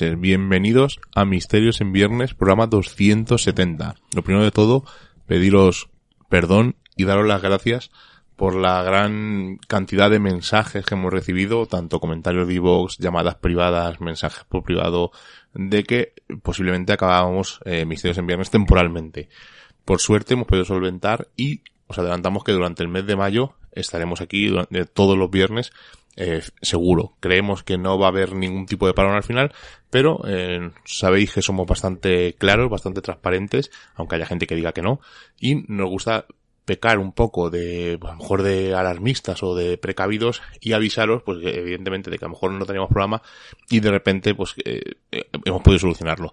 Bienvenidos a Misterios en Viernes, programa 270. Lo primero de todo, pediros perdón y daros las gracias por la gran cantidad de mensajes que hemos recibido, tanto comentarios de iVoox, llamadas privadas, mensajes por privado, de que posiblemente acabábamos eh, Misterios en Viernes temporalmente. Por suerte hemos podido solventar y os adelantamos que durante el mes de mayo estaremos aquí durante, todos los viernes eh, seguro. Creemos que no va a haber ningún tipo de parón al final, pero eh, sabéis que somos bastante claros, bastante transparentes, aunque haya gente que diga que no, y nos gusta pecar un poco de, a lo mejor de alarmistas o de precavidos y avisaros, pues evidentemente de que a lo mejor no teníamos programa y de repente pues eh, hemos podido solucionarlo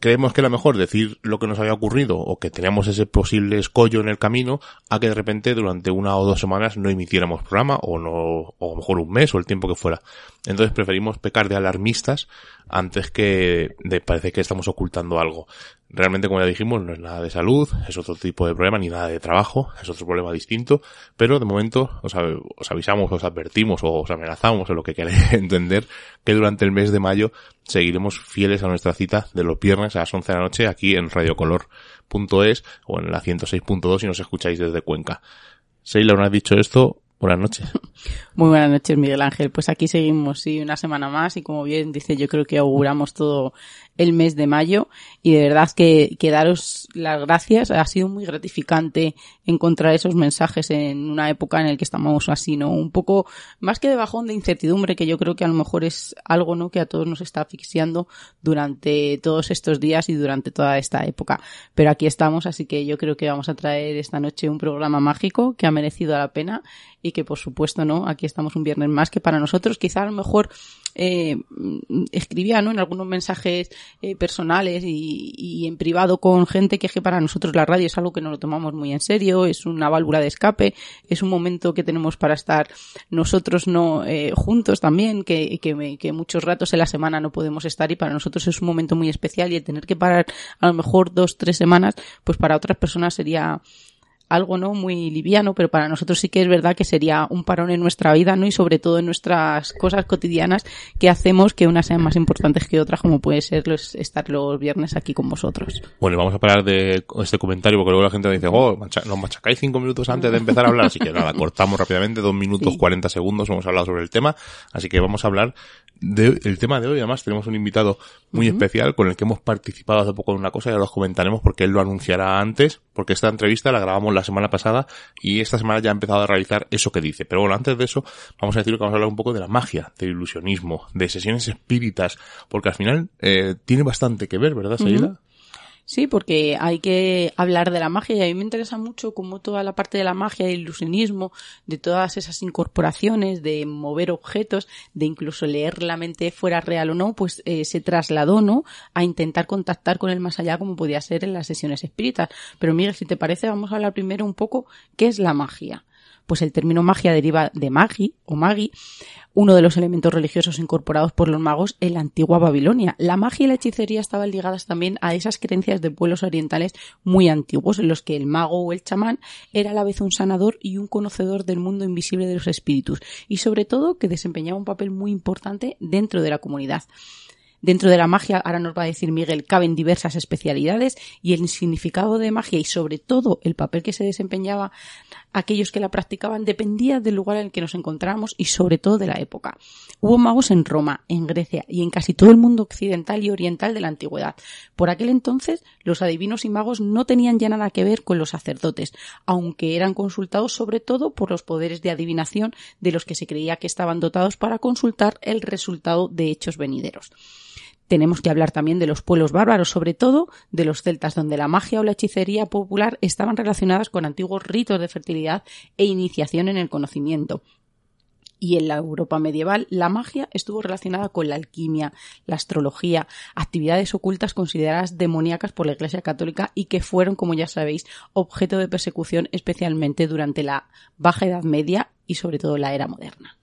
creemos que era mejor decir lo que nos había ocurrido o que teníamos ese posible escollo en el camino a que de repente durante una o dos semanas no emitiéramos programa o no, o a lo mejor un mes o el tiempo que fuera. Entonces preferimos pecar de alarmistas antes que de parecer que estamos ocultando algo. Realmente, como ya dijimos, no es nada de salud, es otro tipo de problema, ni nada de trabajo, es otro problema distinto, pero de momento os, os avisamos, os advertimos o os amenazamos, o lo que queréis entender, que durante el mes de mayo seguiremos fieles a nuestra cita de los viernes a las 11 de la noche aquí en radiocolor.es o en la 106.2 si nos escucháis desde Cuenca. Seila, una has dicho esto, Buenas noches. Muy buenas noches, Miguel Ángel. Pues aquí seguimos, sí, una semana más y como bien dice, yo creo que auguramos todo el mes de mayo y de verdad que, que daros las gracias. Ha sido muy gratificante encontrar esos mensajes en una época en la que estamos así, ¿no? Un poco más que de bajón de incertidumbre, que yo creo que a lo mejor es algo, ¿no? Que a todos nos está asfixiando durante todos estos días y durante toda esta época. Pero aquí estamos, así que yo creo que vamos a traer esta noche un programa mágico que ha merecido la pena y que por supuesto, ¿no? Aquí estamos un viernes más que para nosotros quizá a lo mejor eh, escribía ¿no? en algunos mensajes eh, personales y, y, en privado con gente que es que para nosotros la radio es algo que nos lo tomamos muy en serio, es una válvula de escape, es un momento que tenemos para estar nosotros no eh, juntos también, que, que, que, muchos ratos en la semana no podemos estar y para nosotros es un momento muy especial y el tener que parar a lo mejor dos, tres semanas, pues para otras personas sería algo no muy liviano, pero para nosotros sí que es verdad que sería un parón en nuestra vida, ¿no? Y sobre todo en nuestras cosas cotidianas que hacemos que unas sean más importantes que otras, como puede ser los, estar los viernes aquí con vosotros. Bueno, vamos a parar de este comentario porque luego la gente dice, oh, nos machacáis cinco minutos antes de empezar a hablar, así que nada, cortamos rápidamente, dos minutos cuarenta segundos, hemos hablado sobre el tema, así que vamos a hablar del tema de hoy. Además, tenemos un invitado muy uh -huh. especial con el que hemos participado hace poco en una cosa y ahora os comentaremos porque él lo anunciará antes, porque esta entrevista la grabamos la semana pasada y esta semana ya ha empezado a realizar eso que dice. Pero bueno, antes de eso, vamos a decir que vamos a hablar un poco de la magia, del ilusionismo, de sesiones espíritas, porque al final eh, tiene bastante que ver, ¿verdad? Uh -huh. Sí, porque hay que hablar de la magia y a mí me interesa mucho cómo toda la parte de la magia, el ilusionismo, de todas esas incorporaciones, de mover objetos, de incluso leer la mente fuera real o no, pues eh, se trasladó, ¿no? A intentar contactar con el más allá como podía ser en las sesiones espíritas. Pero Miguel, si te parece, vamos a hablar primero un poco qué es la magia pues el término magia deriva de magi o magi, uno de los elementos religiosos incorporados por los magos en la antigua Babilonia. La magia y la hechicería estaban ligadas también a esas creencias de pueblos orientales muy antiguos, en los que el mago o el chamán era a la vez un sanador y un conocedor del mundo invisible de los espíritus, y sobre todo que desempeñaba un papel muy importante dentro de la comunidad. Dentro de la magia, ahora nos va a decir Miguel, caben diversas especialidades y el significado de magia y sobre todo el papel que se desempeñaba aquellos que la practicaban dependía del lugar en el que nos encontramos y sobre todo de la época. Hubo magos en Roma, en Grecia y en casi todo el mundo occidental y oriental de la antigüedad. Por aquel entonces, los adivinos y magos no tenían ya nada que ver con los sacerdotes, aunque eran consultados sobre todo por los poderes de adivinación de los que se creía que estaban dotados para consultar el resultado de hechos venideros. Tenemos que hablar también de los pueblos bárbaros, sobre todo de los celtas, donde la magia o la hechicería popular estaban relacionadas con antiguos ritos de fertilidad e iniciación en el conocimiento. Y en la Europa medieval, la magia estuvo relacionada con la alquimia, la astrología, actividades ocultas consideradas demoníacas por la Iglesia Católica y que fueron, como ya sabéis, objeto de persecución especialmente durante la Baja Edad Media y sobre todo la era moderna.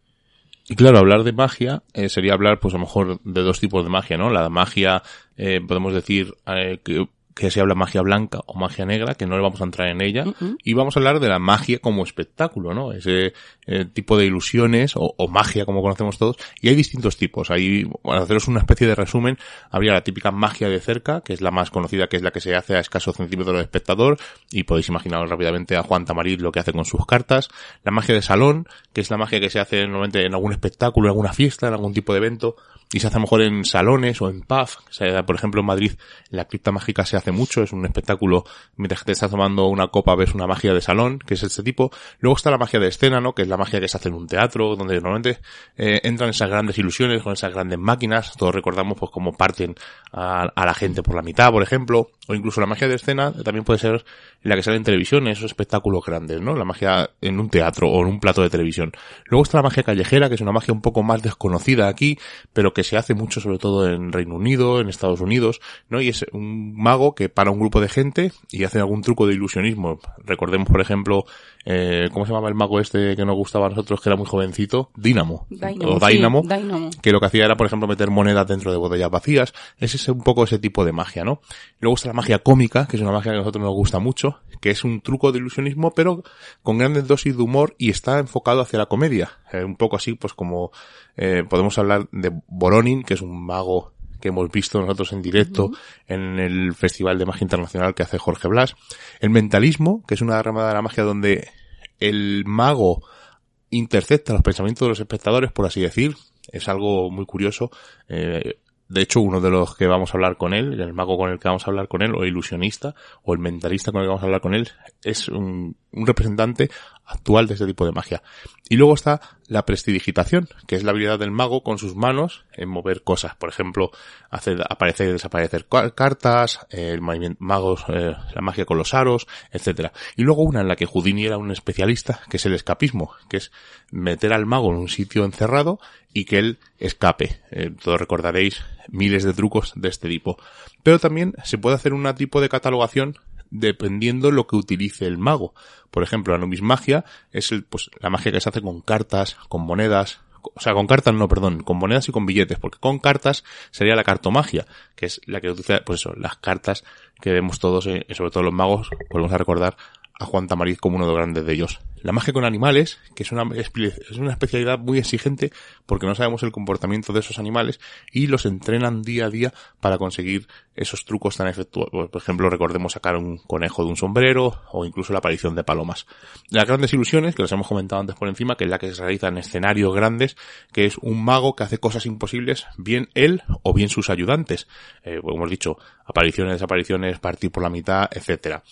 Y claro, hablar de magia eh, sería hablar, pues a lo mejor, de dos tipos de magia, ¿no? La magia, eh, podemos decir, eh, que que se habla magia blanca o magia negra, que no le vamos a entrar en ella, y vamos a hablar de la magia como espectáculo, ¿no? Ese eh, tipo de ilusiones o, magia como conocemos todos, y hay distintos tipos. Hay, para haceros una especie de resumen, habría la típica magia de cerca, que es la más conocida, que es la que se hace a escasos centímetros del espectador, y podéis imaginaros rápidamente a Juan Tamariz lo que hace con sus cartas. La magia de salón, que es la magia que se hace normalmente en algún espectáculo, en alguna fiesta, en algún tipo de evento, y se hace a lo mejor en salones o en pub. por ejemplo, en Madrid, la cripta mágica se hace mucho, es un espectáculo mientras te estás tomando una copa, ves una magia de salón, que es este tipo. Luego está la magia de escena, ¿no? Que es la magia que se hace en un teatro, donde normalmente eh, entran esas grandes ilusiones con esas grandes máquinas. Todos recordamos pues cómo parten a, la gente por la mitad, por ejemplo. O incluso la magia de escena también puede ser la que sale en televisión, esos espectáculos grandes, ¿no? La magia en un teatro o en un plato de televisión. Luego está la magia callejera, que es una magia un poco más desconocida aquí, pero que se hace mucho sobre todo en Reino Unido, en Estados Unidos, ¿no? Y es un mago que para un grupo de gente y hace algún truco de ilusionismo. Recordemos, por ejemplo, eh, ¿cómo se llamaba el mago este que nos gustaba a nosotros, que era muy jovencito? Dynamo. o Dynamo, que lo que hacía era, por ejemplo, meter monedas dentro de botellas vacías. Ese es un poco ese tipo de magia, ¿no? Luego está la magia cómica, que es una magia que a nosotros nos gusta mucho, que es un truco de ilusionismo, pero con grandes dosis de humor y está enfocado hacia la comedia. Eh, un poco así, pues como eh, podemos hablar de Boronin, que es un mago que hemos visto nosotros en directo en el Festival de Magia Internacional que hace Jorge Blas. El mentalismo, que es una rama de la magia donde el mago intercepta los pensamientos de los espectadores, por así decir. Es algo muy curioso. Eh, de hecho, uno de los que vamos a hablar con él, el mago con el que vamos a hablar con él, o el ilusionista, o el mentalista con el que vamos a hablar con él, es un, un representante actual de este tipo de magia. Y luego está la prestidigitación, que es la habilidad del mago con sus manos en mover cosas. Por ejemplo, hacer aparecer y desaparecer cartas, el magos, eh, la magia con los aros, etcétera. Y luego una en la que Houdini era un especialista, que es el escapismo, que es meter al mago en un sitio encerrado y que él escape. Eh, todos recordaréis miles de trucos de este tipo. Pero también se puede hacer un tipo de catalogación dependiendo lo que utilice el mago. Por ejemplo, la numismagia es el, pues, la magia que se hace con cartas, con monedas, o sea, con cartas no, perdón, con monedas y con billetes, porque con cartas sería la cartomagia, que es la que utiliza, pues eso, las cartas que vemos todos, eh, sobre todo los magos, volvemos a recordar a Juan Tamariz como uno de los grandes de ellos. La magia con animales, que es una, es una especialidad muy exigente porque no sabemos el comportamiento de esos animales y los entrenan día a día para conseguir esos trucos tan efectuosos. Por ejemplo, recordemos sacar un conejo de un sombrero o incluso la aparición de palomas. Las grandes ilusiones, que las hemos comentado antes por encima, que es la que se realiza en escenarios grandes, que es un mago que hace cosas imposibles, bien él o bien sus ayudantes. Eh, como hemos dicho, apariciones, desapariciones, partir por la mitad, etcétera.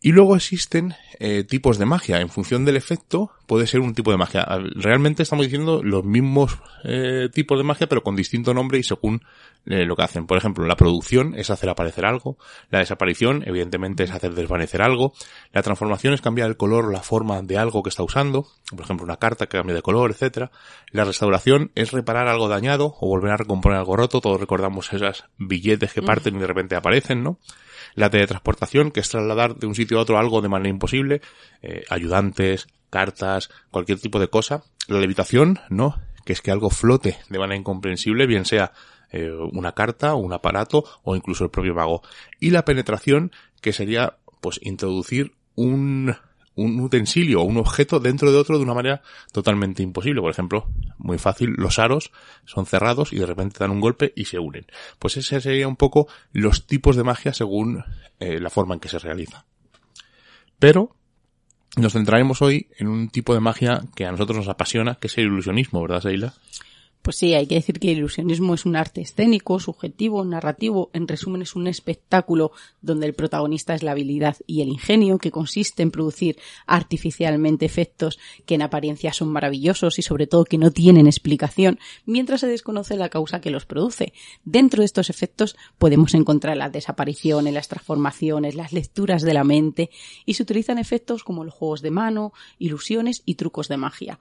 Y luego existen eh, tipos de magia. En función del efecto, puede ser un tipo de magia. Realmente estamos diciendo los mismos eh, tipos de magia, pero con distinto nombre y según eh, lo que hacen. Por ejemplo, la producción es hacer aparecer algo. La desaparición, evidentemente, es hacer desvanecer algo. La transformación es cambiar el color o la forma de algo que está usando. Por ejemplo, una carta que cambia de color, etcétera. La restauración es reparar algo dañado o volver a recomponer algo roto. Todos recordamos esas billetes que parten y de repente aparecen, ¿no? La teletransportación, que es trasladar de un sitio a otro algo de manera imposible, eh, ayudantes, cartas, cualquier tipo de cosa. La levitación, ¿no? Que es que algo flote de manera incomprensible, bien sea eh, una carta, un aparato o incluso el propio mago. Y la penetración, que sería pues introducir un un utensilio o un objeto dentro de otro de una manera totalmente imposible. Por ejemplo, muy fácil, los aros son cerrados y de repente dan un golpe y se unen. Pues ese sería un poco los tipos de magia según eh, la forma en que se realiza. Pero nos centraremos hoy en un tipo de magia que a nosotros nos apasiona, que es el ilusionismo, ¿verdad, Seila? Pues sí, hay que decir que el ilusionismo es un arte escénico, subjetivo, narrativo, en resumen es un espectáculo donde el protagonista es la habilidad y el ingenio, que consiste en producir artificialmente efectos que en apariencia son maravillosos y sobre todo que no tienen explicación, mientras se desconoce la causa que los produce. Dentro de estos efectos podemos encontrar las desapariciones, las transformaciones, las lecturas de la mente y se utilizan efectos como los juegos de mano, ilusiones y trucos de magia.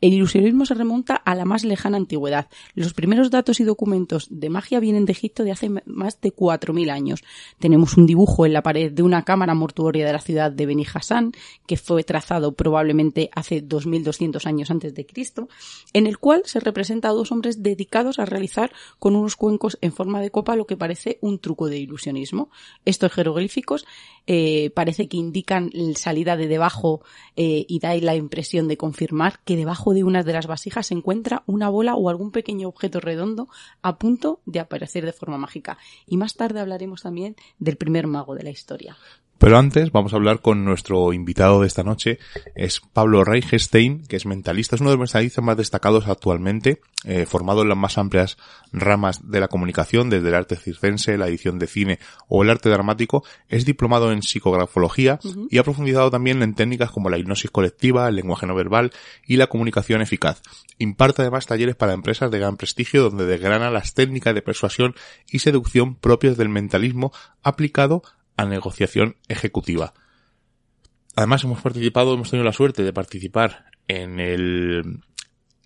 El ilusionismo se remonta a la más lejana antigüedad. Los primeros datos y documentos de magia vienen de Egipto de hace más de 4.000 años. Tenemos un dibujo en la pared de una cámara mortuoria de la ciudad de Beni Hassan, que fue trazado probablemente hace 2.200 años antes de Cristo, en el cual se representa a dos hombres dedicados a realizar con unos cuencos en forma de copa lo que parece un truco de ilusionismo. Estos jeroglíficos eh, parece que indican salida de debajo eh, y da la impresión de confirmar que debajo de una de las vasijas se encuentra una bola o algún pequeño objeto redondo a punto de aparecer de forma mágica. Y más tarde hablaremos también del primer mago de la historia. Pero antes vamos a hablar con nuestro invitado de esta noche, es Pablo Reichenstein, que es mentalista, es uno de los mentalistas más destacados actualmente, eh, formado en las más amplias ramas de la comunicación, desde el arte circense, la edición de cine o el arte dramático, es diplomado en psicografología y ha profundizado también en técnicas como la hipnosis colectiva, el lenguaje no verbal y la comunicación eficaz. Imparte además talleres para empresas de gran prestigio donde desgrana las técnicas de persuasión y seducción propias del mentalismo aplicado a negociación ejecutiva. Además hemos participado, hemos tenido la suerte de participar en el,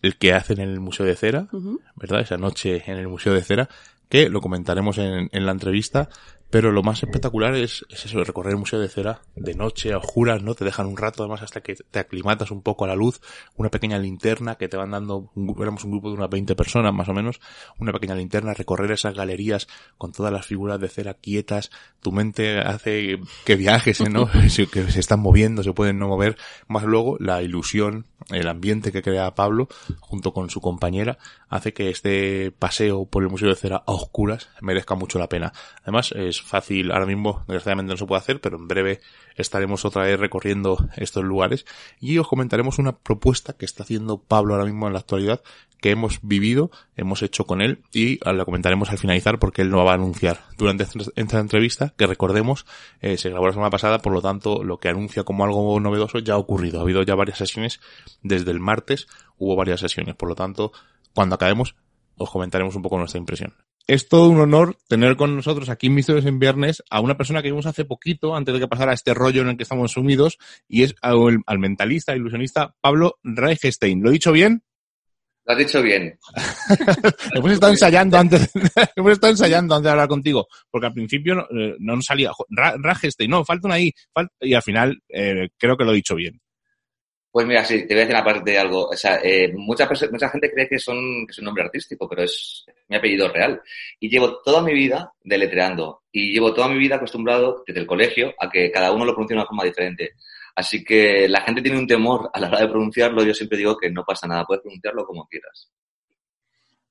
el que hacen en el Museo de Cera, ¿verdad? Esa noche en el Museo de Cera, que lo comentaremos en, en la entrevista, pero lo más espectacular es, es, eso, recorrer el Museo de Cera de noche a oscuras, ¿no? Te dejan un rato además hasta que te aclimatas un poco a la luz, una pequeña linterna que te van dando, éramos un grupo de unas 20 personas más o menos, una pequeña linterna, recorrer esas galerías con todas las figuras de cera quietas, tu mente hace que viajes, ¿no? que se están moviendo, se pueden no mover, más luego la ilusión, el ambiente que crea Pablo junto con su compañera hace que este paseo por el Museo de Cera a oscuras merezca mucho la pena. Además es fácil, ahora mismo desgraciadamente no se puede hacer, pero en breve estaremos otra vez recorriendo estos lugares. Y os comentaremos una propuesta que está haciendo Pablo ahora mismo en la actualidad que hemos vivido, hemos hecho con él y la comentaremos al finalizar porque él no va a anunciar. Durante esta entrevista, que recordemos, eh, se grabó la semana pasada, por lo tanto lo que anuncia como algo novedoso ya ha ocurrido. Ha habido ya varias sesiones. Desde el martes, hubo varias sesiones, por lo tanto, cuando acabemos os comentaremos un poco nuestra impresión es todo un honor tener con nosotros aquí en Misterios en Viernes a una persona que vimos hace poquito, antes de que pasara este rollo en el que estamos sumidos, y es al, al mentalista, ilusionista Pablo Reichstein. ¿Lo he dicho bien? Lo has dicho bien. hemos estado ensayando antes, hemos estado ensayando antes de hablar contigo, porque al principio no, eh, no nos salía Reichstein, no, falta una I, y al final eh, creo que lo he dicho bien. Pues mira, sí, te voy a decir aparte de algo. O sea, eh, mucha, mucha gente cree que, son, que es un nombre artístico, pero es mi apellido real. Y llevo toda mi vida deletreando. Y llevo toda mi vida acostumbrado desde el colegio a que cada uno lo pronuncie de una forma diferente. Así que la gente tiene un temor a la hora de pronunciarlo. Yo siempre digo que no pasa nada, puedes pronunciarlo como quieras.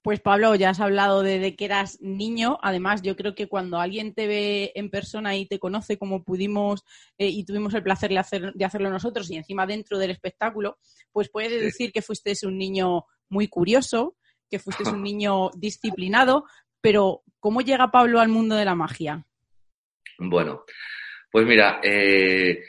Pues Pablo, ya has hablado de, que eras niño. Además, yo creo que cuando alguien te ve en persona y te conoce como pudimos eh, y tuvimos el placer de, hacer, de, hacerlo nosotros y encima dentro del espectáculo, pues puedes decir que fuiste un niño muy curioso, que fuiste un niño disciplinado, pero ¿cómo llega Pablo al mundo de la magia? Bueno, Pues mira, eh,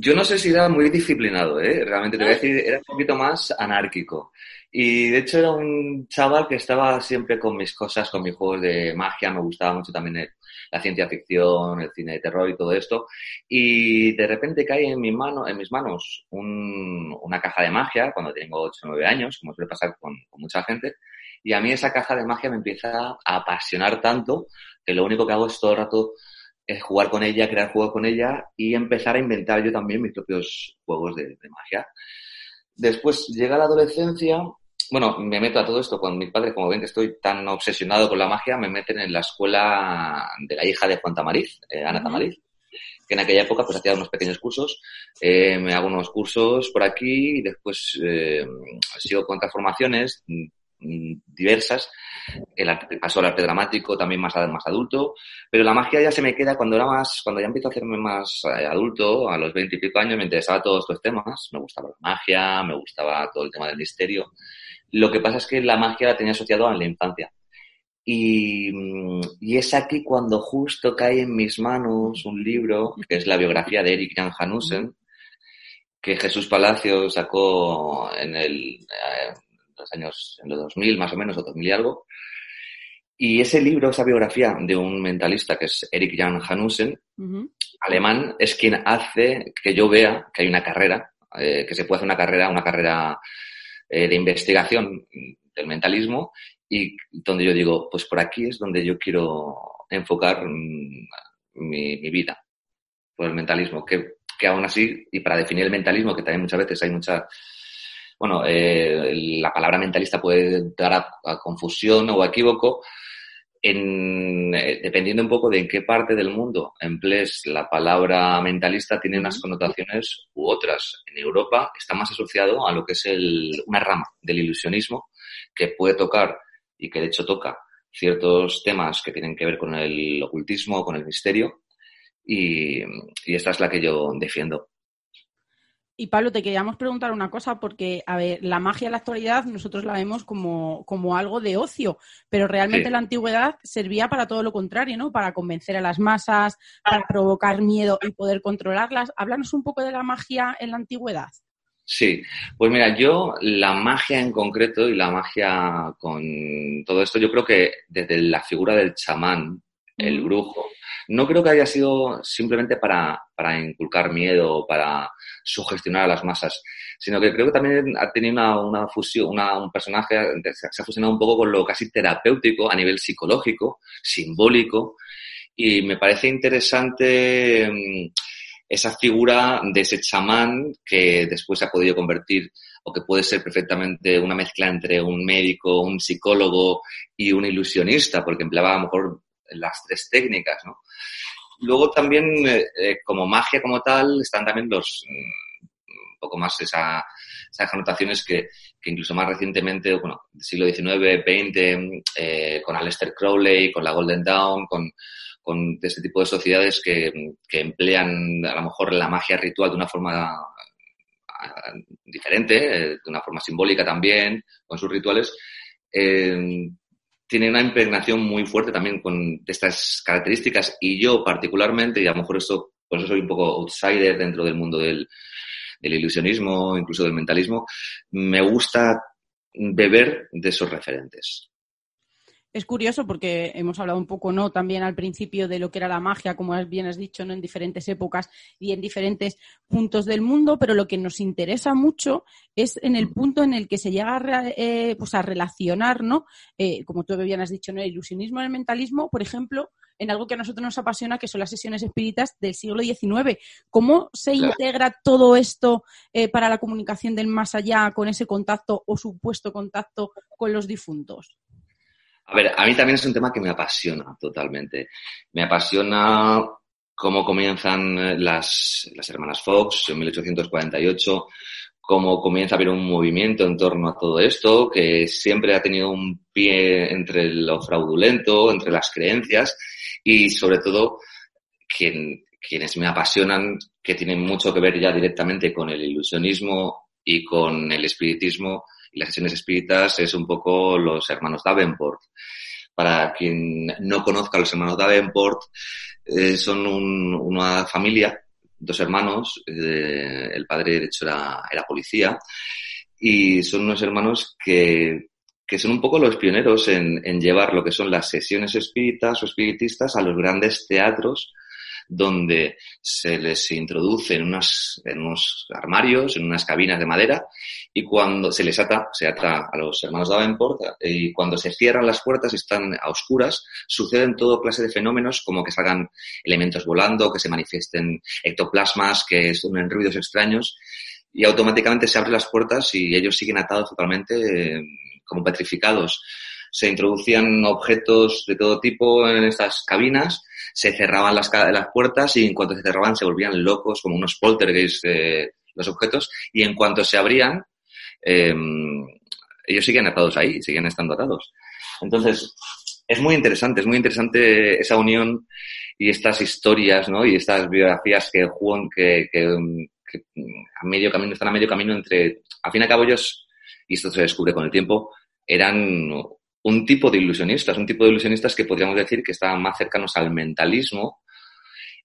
yo no sé si era muy disciplinado, ¿eh? Realmente te voy a decir, era un poquito más anárquico. Y de hecho era un chaval que estaba siempre con mis cosas, con mis juegos de magia, me gustaba mucho también la ciencia ficción, el cine de terror y todo esto. Y de repente cae en, mi mano, en mis manos una caja de magia cuando tengo 8 o 9 años, como suele pasar con, con mucha gente. Y a mí esa caja de magia me empieza a apasionar tanto que lo único que hago es todo el rato es jugar con ella, crear juegos con ella y empezar a inventar yo también mis propios juegos de, magia. Después llega la adolescencia, bueno, me meto a todo esto con mis padres, como ven que estoy tan obsesionado con la magia, me meten en la escuela de la hija de Juan Tamariz, eh, Ana Tamariz, que en aquella época pues hacía unos pequeños cursos, eh, me hago unos cursos por aquí y después eh, sigo con transformaciones Mm, diversas. El arte, pasó al arte dramático, también más, más adulto, pero la magia ya se me queda cuando era más, cuando ya empiezo a hacerme más eh, adulto, a los veinte y pico años, me interesaba todos estos temas, me gustaba la magia, me gustaba todo el tema del misterio. Lo que pasa es que la magia la tenía asociado a la infancia. Y, mm, y, es aquí cuando justo cae en mis manos un libro, que es la biografía de Eric Jan Hanussen, que Jesús Palacio sacó en el, eh, los años, en los 2000 más o menos, o 2000 y algo. Y ese libro, esa biografía de un mentalista que es Eric Jan Hanussen, alemán, es quien hace que yo vea que hay una carrera, eh, que se puede hacer una carrera, una carrera eh, de investigación del mentalismo y donde yo digo, pues por aquí es donde yo quiero enfocar mm, mi, mi, vida, por el mentalismo, que, que aún así, y para definir el mentalismo, que también muchas veces hay mucha bueno, eh, la palabra mentalista puede dar a, confusión o a equívoco, en, eh, dependiendo un poco de en qué parte del mundo emplees la palabra mentalista, tiene unas connotaciones u otras. En Europa está más asociado a lo que es el, una rama del ilusionismo que puede tocar y que de hecho toca ciertos temas que tienen que ver con el ocultismo, con el misterio, y, y esta es la que yo defiendo. Y Pablo, te queríamos preguntar una cosa, porque, a ver, la magia en la actualidad nosotros la vemos como, como algo de ocio, pero realmente la antigüedad servía para todo lo contrario, ¿no? Para convencer a las masas, para provocar miedo y poder controlarlas. Háblanos un poco de la magia en la antigüedad. Sí, pues mira, yo la magia en concreto y la magia con todo esto, yo creo que desde la figura del chamán, el brujo, no creo que haya sido simplemente para, para inculcar miedo para sugestionar a las masas, sino que creo que también ha tenido una, una fusión, una, un personaje, se ha fusionado un poco con lo casi terapéutico a nivel psicológico, simbólico, y me parece interesante mm, esa figura de ese chamán que después se ha podido convertir o que puede ser perfectamente una mezcla entre un médico, un psicólogo y un ilusionista, porque empleaba a lo mejor las tres técnicas, ¿no? Luego también, eh, eh, como magia como tal, están también los, mm, un poco más esa, esas connotaciones que, incluso más recientemente, bueno, siglo XIX, XX, eh, con Aleister Crowley, con la Golden Dawn, con, con este tipo de sociedades que, que, emplean a lo mejor la magia ritual de una forma ah, diferente, de una forma simbólica también, con sus rituales, eh, tiene una impregnación muy fuerte también con estas características y yo particularmente, y a lo mejor esto, por eso soy un poco outsider dentro del mundo del, del ilusionismo, incluso del mentalismo, me gusta beber de esos referentes. Es curioso porque hemos hablado un poco, ¿no? También al principio de lo que era la magia, como bien has dicho, ¿no? En diferentes épocas y en diferentes puntos del mundo, pero lo que nos interesa mucho es en el punto en el que se llega a, eh, pues a relacionar, ¿no? Eh, como tú bien has dicho, ¿no? El ilusionismo y el mentalismo, por ejemplo, en algo que a nosotros nos apasiona, que son las sesiones espíritas del siglo XIX. ¿Cómo se integra todo esto eh, para la comunicación del más allá con ese contacto o supuesto contacto con los difuntos? A ver, a mí también es un tema que me apasiona totalmente. Me apasiona cómo comienzan eh, las, las hermanas Fox en 1848, cómo comienza a haber un movimiento en torno a todo esto, que siempre ha tenido un pie entre lo fraudulento, entre las creencias y sobre todo quienes me apasionan, que tienen mucho que ver ya directamente con el ilusionismo y con el espiritismo, y las sesiones espíritas es un poco los hermanos Davenport. Para quien no conozca los hermanos Davenport, eh, son una familia, dos hermanos, eh, el padre de hecho era, era policía, y son unos hermanos que, que son un poco los pioneros en, en, llevar lo que son las sesiones espíritas o espiritistas a los grandes teatros donde se les introduce en, unas, en unos armarios, en unas cabinas de madera, y cuando se les ata, se ata a los hermanos Davenport, y cuando se cierran las puertas y están a oscuras, suceden todo clase de fenómenos como que salgan elementos volando, que se manifiesten ectoplasmas, que suenen ruidos extraños, y automáticamente se abren las puertas y ellos siguen atados totalmente eh, como petrificados. Se introducían objetos de todo tipo en estas cabinas se cerraban las, las puertas y en cuanto se cerraban se volvían locos, como unos poltergeists de los objetos, y en cuanto se abrían, eh, ellos siguen atados ahí, siguen estando atados. Entonces, es muy interesante, es muy interesante esa unión y estas historias, ¿no? Y estas biografías que juegan, que, que, que, a medio camino, están a medio camino entre, al fin y al cabo ellos, y esto se descubre con el tiempo, eran un tipo de ilusionistas, un tipo de ilusionistas que podríamos decir que estaban más cercanos al mentalismo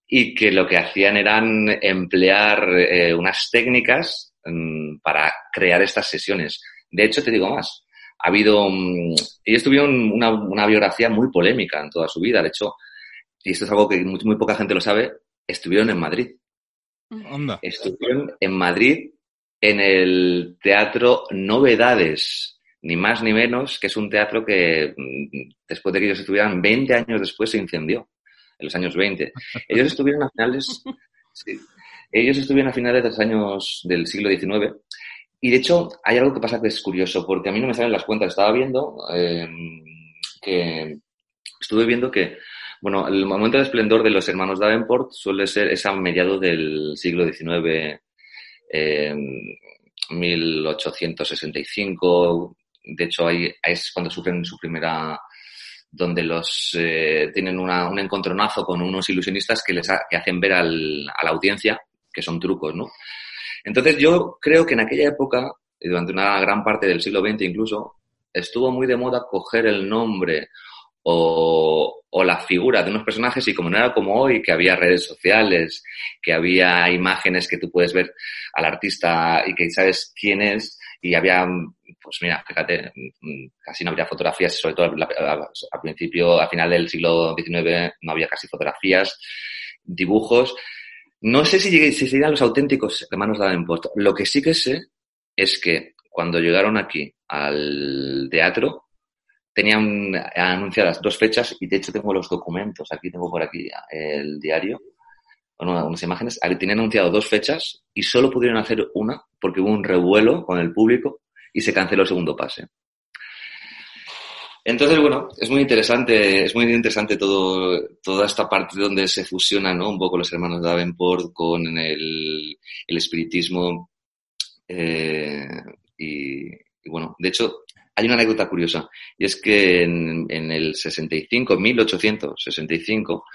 y que lo que hacían eran emplear eh, unas técnicas um, para crear estas sesiones. De hecho, te digo más, ha habido, um, ellos tuvieron una, una, biografía muy polémica en toda su vida. De hecho, y esto es algo que muy, muy poca gente lo sabe, estuvieron en Madrid. Onda. Estuvieron en Madrid en el Teatro Novedades, ni más ni menos, que es un teatro que mm, después de que ellos estuvieran 20 años después se incendió, en los años 20. Ellos estuvieron a finales, sí, ellos estuvieron a finales de los años del siglo XIX. Y de hecho, hay algo que pasa que es curioso, porque a mí no me salen las cuentas. Estaba viendo eh, que, estuve viendo que, bueno, el momento de esplendor de los hermanos Davenport suele ser, es a mediados del siglo XIX, eh, 1865, de hecho, ahí, es cuando sufren su primera donde los eh, tienen una, un encontronazo con unos ilusionistas que les que hacen ver al, a la audiencia que son trucos, ¿no? Entonces yo creo que en aquella época, durante una gran parte del siglo XX incluso, estuvo muy de moda coger el nombre o, o, la figura de unos personajes y como no era como hoy, que había redes sociales, que había imágenes que tú puedes ver al artista y que sabes quién es, y había pues mira, fíjate, mm, casi no habría fotografías, sobre todo al principio, al final del siglo XIX no había casi fotografías, dibujos. No sé si, si serían los auténticos hermanos Davenport. Lo que sí que sé es que cuando llegaron aquí al teatro, tenían anunciadas dos fechas y de hecho tengo los documentos, aquí tengo por aquí el diario, bueno, unas imágenes, tenían anunciado dos fechas y solo pudieron hacer una porque hubo un revuelo con el público y se canceló el segundo pase. Entonces, bueno, es muy interesante, es muy interesante todo, toda esta parte donde se fusionan ¿no? un poco los hermanos Davenport con el, espiritismo. Eh, y, bueno, de hecho, hay una anécdota curiosa, y es que en, el 65, 1865,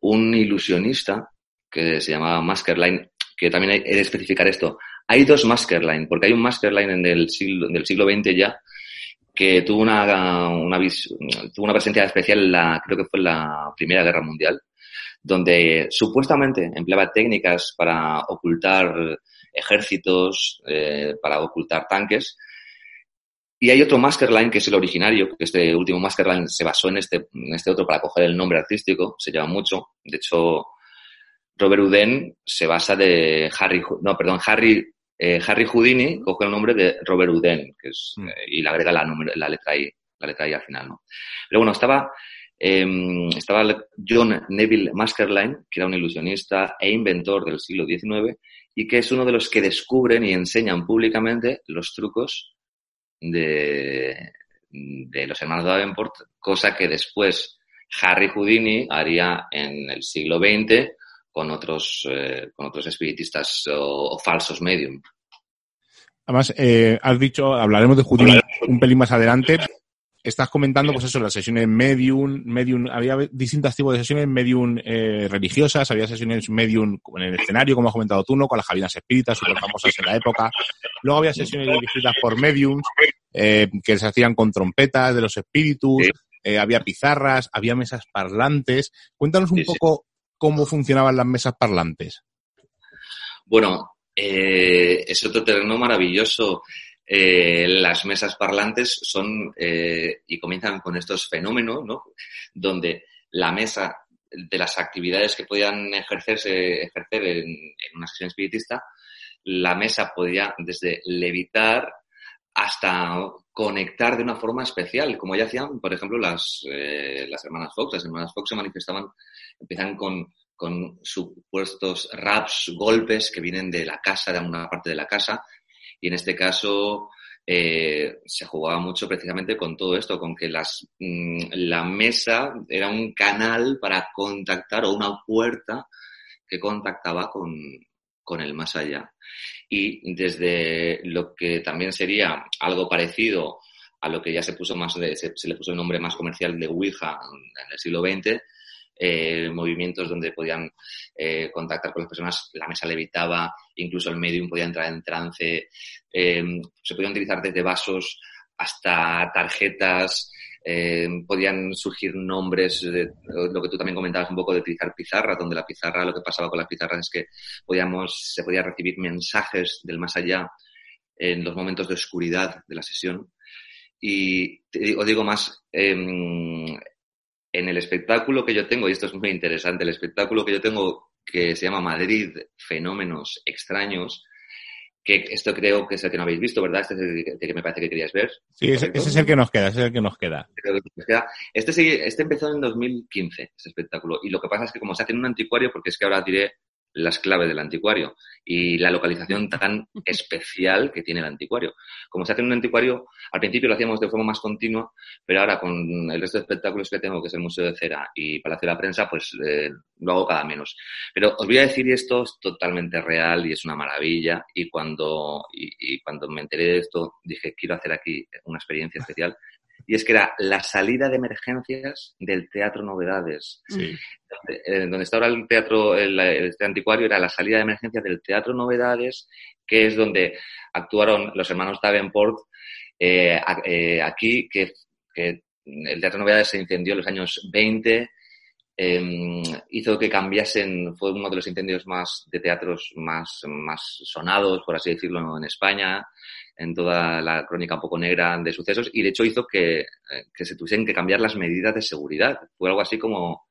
un ilusionista que se llamaba Maskerline, que también hay que especificar esto, hay dos Maskerline, porque hay un Maskerline en el siglo, del siglo XX ya que tuvo una, una, tuvo una presencia especial en la, creo que fue en la Primera Guerra Mundial, donde supuestamente empleaba técnicas para ocultar ejércitos, eh, para ocultar tanques. Y hay otro Maskerline que es el originario, que este último Maskerline se basó en este, en este otro para coger el nombre artístico, se llama mucho. De hecho, Robert Uden se basa de Harry, no, perdón, Harry eh, Harry Houdini coge el nombre de Robert Houdin, que es, mm. eh, y le agrega la, la, letra I, la letra I al final, ¿no? Pero bueno, estaba, eh, estaba John Neville Maskerline, que era un ilusionista e inventor del siglo XIX, y que es uno de los que descubren y enseñan públicamente los trucos de, de los hermanos Davenport, cosa que después Harry Houdini haría en el siglo XX con otros, eh, con otros espiritistas o, o falsos medium. Además, eh, has dicho, hablaremos de Houdini un pelín más adelante. Estás comentando, pues eso, las sesiones medium, medium, había distintos tipos de sesiones medium eh, religiosas, había sesiones medium en el escenario, como has comentado tú, ¿no? Con las javinas espíritas, súper famosas en la época. Luego había sesiones dirigidas por mediums, eh, que se hacían con trompetas de los espíritus, había pizarras, había mesas parlantes. Cuéntanos un Sí, sí. poco cómo funcionaban las mesas parlantes? Bueno, eh, es otro terreno maravilloso. Eh, las mesas parlantes son eh, y comienzan con estos fenómenos, ¿no? Donde la mesa de las actividades que podían ejercerse, ejercer en, en una sesión espiritista, la mesa podía desde levitar hasta conectar de una forma especial, como ya hacían, por ejemplo, las, eh, las hermanas Fox. Las hermanas Fox se manifestaban, empiezan con, con supuestos raps, golpes que vienen de la casa, de alguna parte de la casa, y en este caso eh, se jugaba mucho precisamente con todo esto, con que las, mm, la mesa era un canal para contactar o una puerta que contactaba con, con el más allá. Y desde lo que también sería algo parecido a lo que ya se puso más, se, le puso el nombre más comercial de Ouija en el siglo XX, eh, movimientos donde podían eh, contactar con las personas, la mesa levitaba, incluso el medium podía entrar en trance, eh, se podían utilizar desde vasos hasta tarjetas, eh, podían surgir nombres, de, lo que tú también comentabas un poco de utilizar pizarra, donde la pizarra, lo que pasaba con las pizarras es que podíamos, se podía recibir mensajes del más allá en los momentos de oscuridad de la sesión. Y te, os digo más, eh, en el espectáculo que yo tengo, y esto es muy interesante, el espectáculo que yo tengo que se llama Madrid Fenómenos Extraños, que esto creo que es el que no habéis visto, ¿verdad? Este es el que me parece que querías ver. Sí, ese, ese, es el que nos queda, ese es el que nos queda. Este, este empezó en 2015, ese espectáculo, y lo que pasa es que como se hace en un anticuario, porque es que ahora diré las claves del anticuario y la localización tan especial que tiene el anticuario. Como se hace en un anticuario, al principio lo hacíamos de forma más continua, pero ahora con el resto de espectáculos que tengo, que es el Museo de Cera y Palacio de la Prensa, pues eh, lo hago cada menos. Pero os voy a decir, y esto es totalmente real y es una maravilla, y cuando, y, y cuando me enteré de esto, dije, quiero hacer aquí una experiencia especial y es que era la salida de emergencias del Teatro Novedades. Sí. Donde, eh, donde, está ahora el teatro, el, este anticuario, era la salida de emergencias del Teatro Novedades, que es donde actuaron los hermanos Davenport eh, eh, aquí, que, que, el Teatro Novedades se incendió en los años 20, eh, hizo que cambiasen, fue uno de los incendios más de teatros más, más sonados, por así decirlo, en España en toda la crónica un poco negra de sucesos y de hecho hizo que, eh, que se tuviesen que cambiar las medidas de seguridad. Fue algo así como,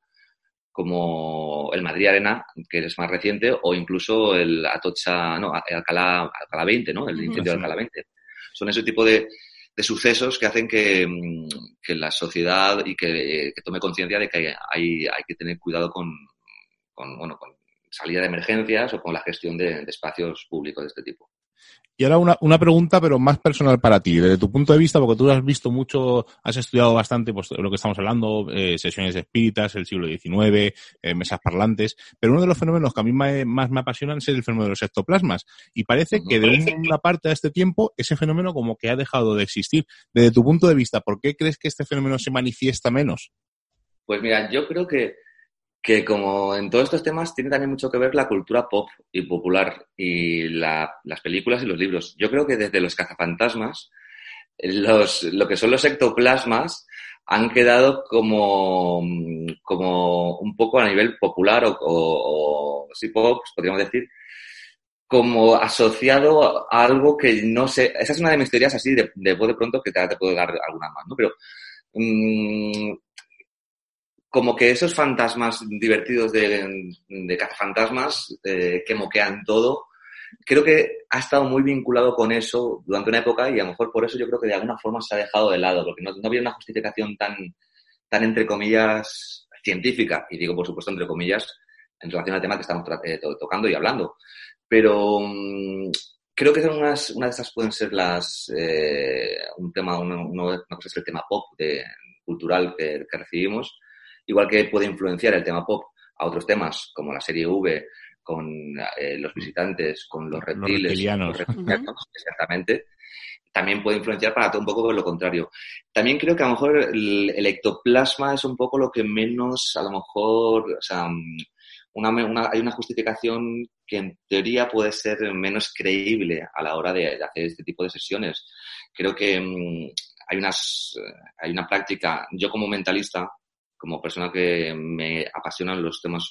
como el Madrid Arena, que es más reciente, o incluso el Atocha, no, Alcalá, Alcalá 20, ¿no? El incendio de Alcalá 20. Son ese tipo de, de sucesos que hacen que, mm, que la sociedad y que, que tome conciencia de que hay, hay que tener cuidado con, con, bueno, con salida de emergencias o con la gestión de, de espacios públicos de este tipo. Y ahora una, una, pregunta, pero más personal para ti, desde tu punto de vista, porque tú has visto mucho, has estudiado bastante pues, lo que estamos hablando, eh, sesiones espíritas, el siglo XIX, eh, mesas parlantes, pero uno de los fenómenos que a mí me, más me apasionan es el fenómeno de los ectoplasmas. Y parece que de una parte de este tiempo ese fenómeno como que ha dejado de existir. Desde tu punto de vista, ¿por qué crees que este fenómeno se manifiesta menos? Pues mira, yo creo que que como en todos estos temas tiene también mucho que ver la cultura pop y popular y la, las películas y los libros. Yo creo que desde los cazafantasmas, los, lo que son los ectoplasmas han quedado como, como un poco a nivel popular o, o, o pop, podríamos decir, como asociado a algo que no sé, esa es una de mis teorías así de, de, de pronto que te, te puedo dar alguna más, ¿no? Pero mmm, como que esos fantasmas divertidos de, de eh, que moquean todo, creo que ha estado muy vinculado con eso durante una época y a lo mejor por eso yo creo que de alguna forma se ha dejado de lado, porque no, no había una justificación tan, tan, entre comillas, científica, y digo por supuesto entre comillas, en relación al tema que estamos eh, to tocando y hablando. Pero mmm, creo que son unas, una de esas pueden ser las, eh, un tema, uno, una cosa es el tema pop de, cultural que, que recibimos, igual que puede influenciar el tema pop a otros temas, como la serie V, con eh, los visitantes, con los reptiles, los reptilianos. Los reptilianos uh -huh. exactamente, también puede influenciar para todo un poco lo contrario. También creo que a lo mejor el, el, ectoplasma es un poco lo que menos, a lo mejor, o sea, una, una, hay una justificación que en teoría puede ser menos creíble a la hora de, de hacer este tipo de sesiones. Creo que um, hay, unas, hay una práctica, yo como mentalista, como persona que me apasionan los temas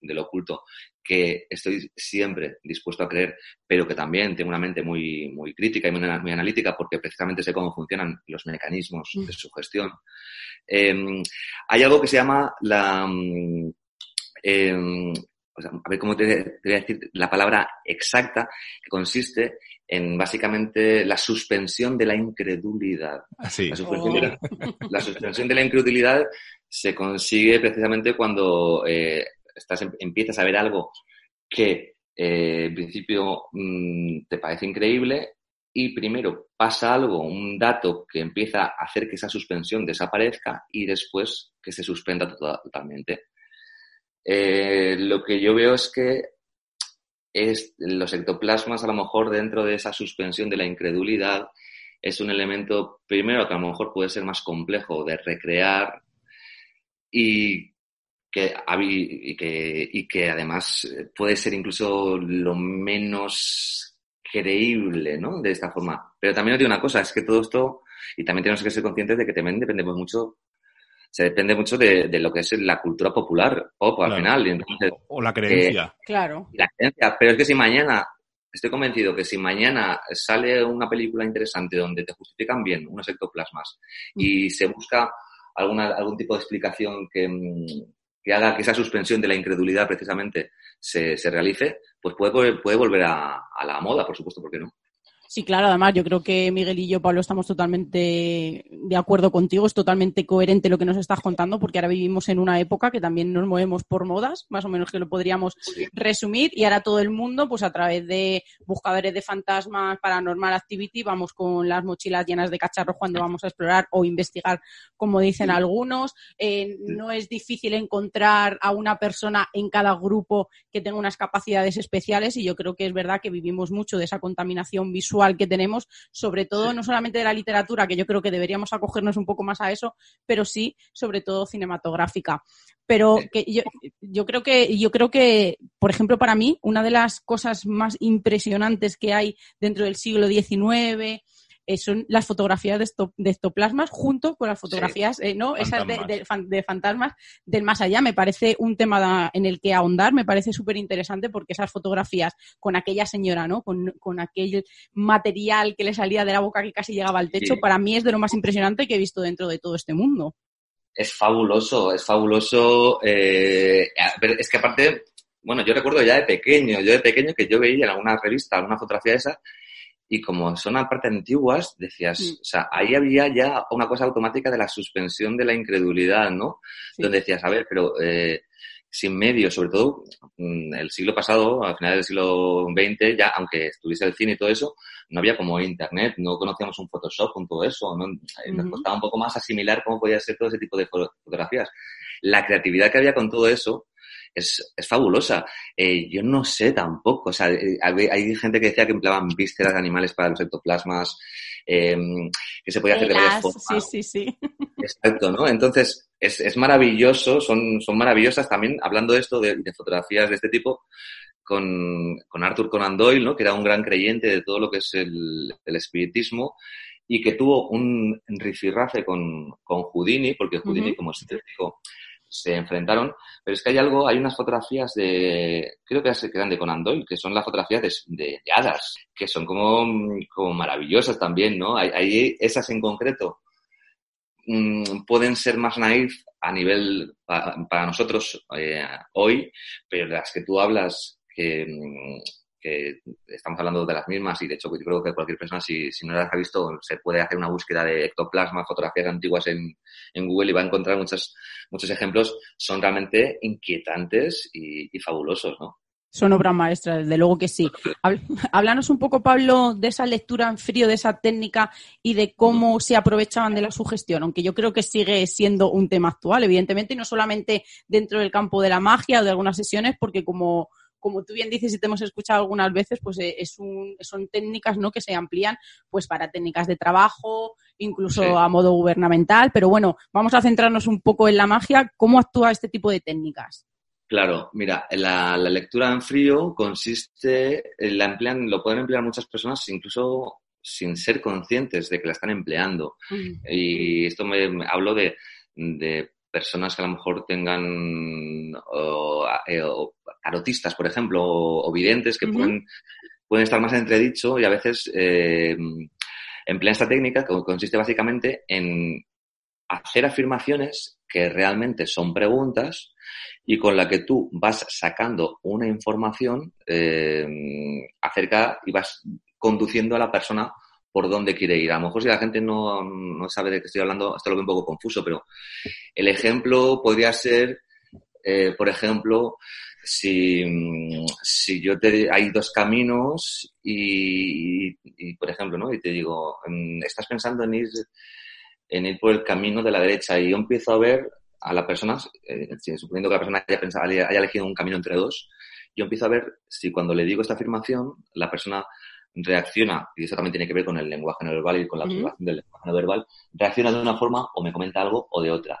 del oculto que estoy siempre dispuesto a creer, pero que también tengo una mente muy, muy crítica y muy, analítica porque precisamente sé cómo funcionan los mecanismos de su gestión. Em, hay algo que se llama la... Mm, em, a ver cómo te, voy a decir la palabra exacta, que consiste en básicamente la suspensión de la incredulidad. La, suspensión de la, la, suspensión de la, incredulidad se consigue precisamente cuando eh, estás, em, empiezas a ver algo que eh, en principio mm, te parece increíble y primero pasa algo, un dato que empieza a hacer que esa suspensión desaparezca y después que se suspenda totalmente. Eh, lo que yo veo es que es, los ectoplasmas, a lo mejor dentro de esa suspensión de la incredulidad, es un elemento, primero, que a lo mejor puede ser más complejo de recrear y que, y que, y que además puede ser incluso lo menos creíble, ¿no? De esta forma. Pero también os digo una cosa, es que todo esto, y también tenemos que ser conscientes de que también dependemos mucho, se depende mucho de, lo que es la cultura popular, pop, al final. Y entonces, o la creencia. Eh, claro. La creencia. Pero es que si mañana, estoy convencido que si mañana sale una película interesante donde te justifican bien unos ectoplasmas y mm. se busca alguna, algún tipo de explicación que, mm, que haga que esa suspensión de la incredulidad precisamente se, se realice, pues puede, puede volver a, a la moda, por supuesto, ¿por qué no? Sí, claro, además yo creo que Miguel y yo, Pablo, estamos totalmente de acuerdo contigo, es totalmente coherente lo que nos estás contando, porque ahora vivimos en una época que también nos movemos por modas, más o menos que lo podríamos resumir, y ahora todo el mundo, pues a través de buscadores de fantasmas, paranormal activity, vamos con las mochilas llenas de cacharros cuando vamos a explorar o investigar, como dicen algunos. Eh, no es difícil encontrar a una persona en cada grupo que tenga unas capacidades especiales, y yo creo que es verdad que vivimos mucho de esa contaminación visual que tenemos, sobre todo no solamente de la literatura, que yo creo que deberíamos acogernos un poco más a eso, pero sí, sobre todo cinematográfica. Pero que yo, yo creo que, yo creo que, por ejemplo, para mí, una de las cosas más impresionantes que hay dentro del siglo XIX, eh, son las fotografías de, de, ectoplasmas junto con las fotografías, eh, ¿no? Esas de, fantasmas del más allá. Me parece un tema en el que ahondar, me parece súper interesante porque esas fotografías con aquella señora, ¿no? Con, con, aquel material que le salía de la boca que casi llegaba al techo, para mí es de lo más impresionante que he visto dentro de todo este mundo. Es fabuloso, es fabuloso. Eh, es que aparte, bueno, yo recuerdo ya de pequeño, yo de pequeño que yo veía en alguna revista, alguna fotografía de esa, y como son aparte antiguas, decías, mm. o sea, ahí había ya una cosa automática de la suspensión de la incredulidad, ¿no? Donde decías, a ver, pero eh, sin medios, sobre todo mm, el siglo pasado, al final del siglo XX, ya aunque estuviese el cine y todo eso, no había como internet, no conocíamos un Photoshop con todo eso, ¿no? Eh, nos costaba un poco más asimilar cómo podía ser todo ese tipo de fotografías. La creatividad que había con todo eso es, es fabulosa. Eh, yo no sé tampoco. O sea, eh, hay, gente que decía que empleaban vísceras de animales para los ectoplasmas, em, que se podía hacer de varias formas. Sí, sí, sí. Exacto, ¿no? Entonces, es, es maravilloso, son, son maravillosas también, hablando de esto, de, fotografías de este tipo, con, con, Arthur Conan Doyle, ¿no? que era un gran creyente de todo lo que es el, el espiritismo y que tuvo un rifirrafe con, con Houdini, porque Houdini, como escéptico, se enfrentaron, pero es que hay algo, hay unas fotografías de, creo que eran de Conan Doyle, que son las fotografías de, hadas, que son como, como maravillosas también, ¿no? Hay, esas en concreto mm, pueden ser más naif a nivel para nosotros eh, hoy, pero las que tú hablas que, mm, estamos hablando de las mismas y de hecho yo creo que cualquier persona si, no las ha visto se puede hacer una búsqueda de ectoplasma, fotografías antiguas en, Google y va a encontrar muchos, muchos ejemplos, son realmente inquietantes y, fabulosos, ¿no? Son obras maestras, desde luego que sí. Háblanos un poco, Pablo, de esa lectura en frío, de esa técnica y de cómo se aprovechaban de la sugestión, aunque yo creo que sigue siendo un tema actual, evidentemente, y no solamente dentro del campo de la magia o de algunas sesiones, porque como como tú bien dices y te hemos escuchado algunas veces, pues eh, es un, son técnicas ¿no? que se amplían pues para técnicas de trabajo, incluso a modo gubernamental. Pero bueno, vamos a centrarnos un poco en la magia. ¿Cómo actúa este tipo de técnicas? Claro, mira, la, lectura en frío consiste, la emplean, lo pueden emplear muchas personas incluso sin ser conscientes de que la están empleando. Mm. Y esto me, hablo de, de personas que a lo mejor tengan o, eh, tarotistas, por ejemplo, o, videntes que pueden, pueden estar más entredicho y a veces eh, emplean esta técnica que consiste básicamente en hacer afirmaciones que realmente son preguntas y con la que tú vas sacando una información eh, acerca y vas conduciendo a la persona por dónde quiere ir. A lo mejor si la gente no, no sabe de qué estoy hablando, esto lo veo un poco confuso, pero el ejemplo podría ser, eh, por ejemplo, si, si yo te hay dos caminos y, y, por ejemplo, ¿no? Y te digo, mm, estás pensando en ir en ir por el camino de la derecha y yo empiezo a ver a la persona, eh, suponiendo que la persona haya, pensado, haya elegido un camino entre dos, yo empiezo a ver si cuando le digo esta afirmación, la persona reacciona, y eso también tiene que ver con el lenguaje no verbal y con la observación del lenguaje no verbal, reacciona de una forma o me comenta algo o de otra.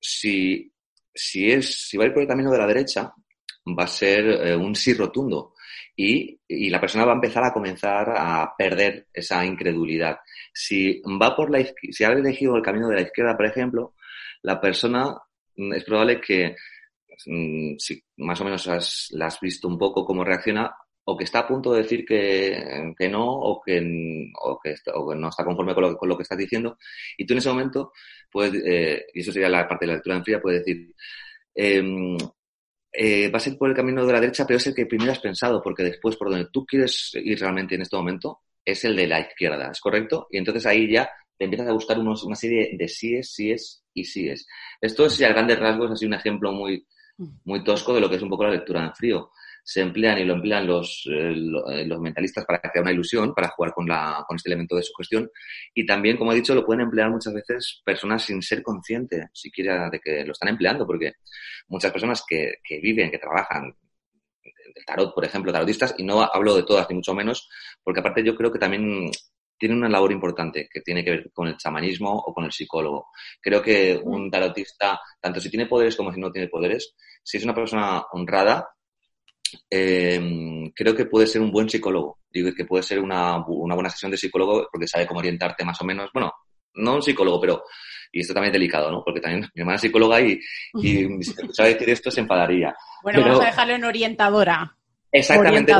Si, si, es, si va a ir por el camino de la derecha, va a ser eh, un sí rotundo y, y, la persona va a empezar a comenzar a perder esa incredulidad. Si va por la si ha elegido el camino de la izquierda, por ejemplo, la persona mm, es probable que mm, si más o menos has, la has visto un poco cómo reacciona, o que está a punto de decir que, que no, o que, o que, no está conforme con lo, con lo, que estás diciendo, y tú en ese momento, puedes, eh, y eso sería la parte de la lectura en fría, puedes decir, eh, eh, vas a ir por el camino de la derecha, pero es el que primero has pensado, porque después por donde tú quieres ir realmente en este momento es el de la izquierda, ¿es correcto? Y entonces ahí ya te empiezas a buscar unos, una serie de síes, síes y síes. Esto es, a grandes rasgos, así un ejemplo muy, muy tosco de lo que es un poco la lectura en frío se emplean y lo emplean los, eh, eh, los mentalistas para crear una ilusión, para jugar con, la, con este elemento de sugestión. Y también, como he dicho, lo pueden emplear muchas veces personas sin ser conscientes siquiera de que lo están empleando, porque muchas personas que, que viven, que trabajan del tarot, por ejemplo, tarotistas, y no hablo de todas ni mucho menos, porque aparte yo creo que también tiene una labor importante que tiene que ver con el chamanismo o con el psicólogo. Creo que un tarotista, tanto si tiene poderes como si no tiene poderes, si es una persona honrada, eh, creo que puede ser un buen psicólogo. Digo que puede ser una, una, buena sesión de psicólogo porque sabe cómo orientarte más o menos. Bueno, no un psicólogo, pero. Y esto también es delicado, ¿no? Porque también mi hermana es psicóloga y, y si escuchaba decir esto se enfadaría. Bueno, vamos a dejarlo en orientadora. Exactamente.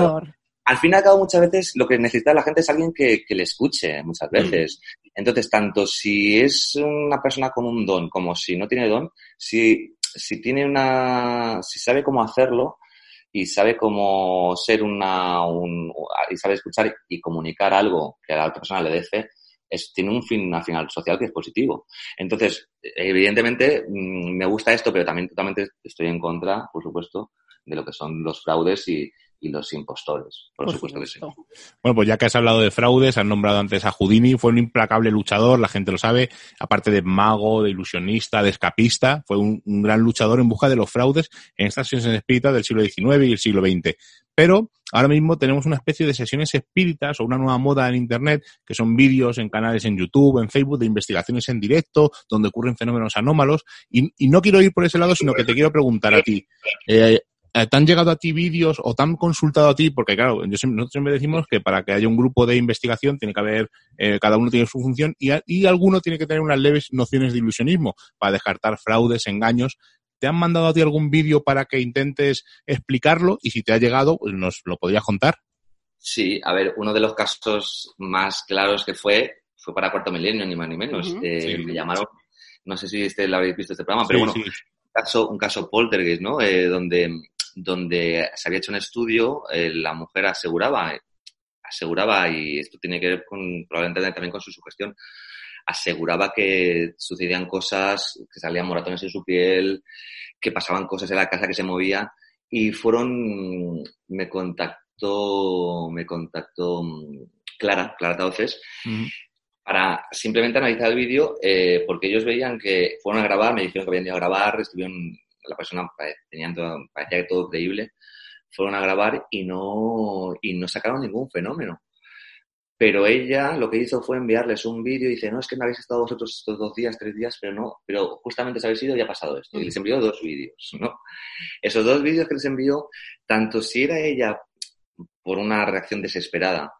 Al fin y al cabo, muchas veces lo que necesita la gente es alguien que, que le escuche, muchas veces. Entonces, tanto si es una persona con un don como si no tiene don, si, si tiene una. si sabe cómo hacerlo, y sabe cómo ser una, un, y sabe escuchar y comunicar algo que a la otra persona le deje, es, tiene un fin final social que es positivo. Entonces, evidentemente, mm, me gusta esto, pero también totalmente estoy en contra, por supuesto, de lo que son los fraudes y, y los impostores. Por, supuesto, que sí. Bueno, pues ya que has hablado de fraudes, has nombrado antes a Houdini, fue un implacable luchador, la gente lo sabe, aparte de mago, de ilusionista, de escapista, fue un, gran luchador en busca de los fraudes en estas sesiones espíritas del siglo XIX y el siglo XX. Pero ahora mismo tenemos una especie de sesiones espíritas o una nueva moda en Internet, que son vídeos en canales en YouTube, en Facebook, de investigaciones en directo, donde ocurren fenómenos anómalos. Y, y no quiero ir por ese lado, sino que te quiero preguntar a ti. Eh, ¿Te han llegado a ti vídeos o te han consultado a ti? Porque claro, nosotros siempre decimos que para que haya un grupo de investigación tiene que haber, eh, cada uno tiene su función y, y alguno tiene que tener unas leves nociones de ilusionismo para descartar fraudes, engaños. ¿Te han mandado a ti algún vídeo para que intentes explicarlo? Y si te ha llegado, pues nos lo podrías contar. Sí, a ver, uno de los casos más claros que fue, fue para Cuarto Milenio, ni más ni menos. eh, Me llamaron, no sé si este, lo habéis visto este programa, pero bueno, Un, caso, un caso poltergeist, ¿no? Eh, donde donde se había hecho un estudio, eh, la mujer aseguraba, aseguraba, y esto tiene que ver con, probablemente también con su sugestión, aseguraba que sucedían cosas, que salían moratones en su piel, que pasaban cosas en la casa que se movía, y fueron, me contactó, me contactó mm, Clara, Clara Tauces, para simplemente analizar el vídeo, eh, porque ellos veían que fueron a grabar, me dijeron que habían ido a grabar, estuvieron la persona tenían todo, parecía que todo creíble, fueron a grabar y no, y no sacaron ningún fenómeno. Pero ella lo que hizo fue enviarles un vídeo y dice, no, es que no habéis estado vosotros estos dos días, tres días, pero no, pero justamente se habéis ido y ha pasado esto. Y les envió dos vídeos, ¿no? Esos dos vídeos que les envió, tanto si era ella por una reacción desesperada,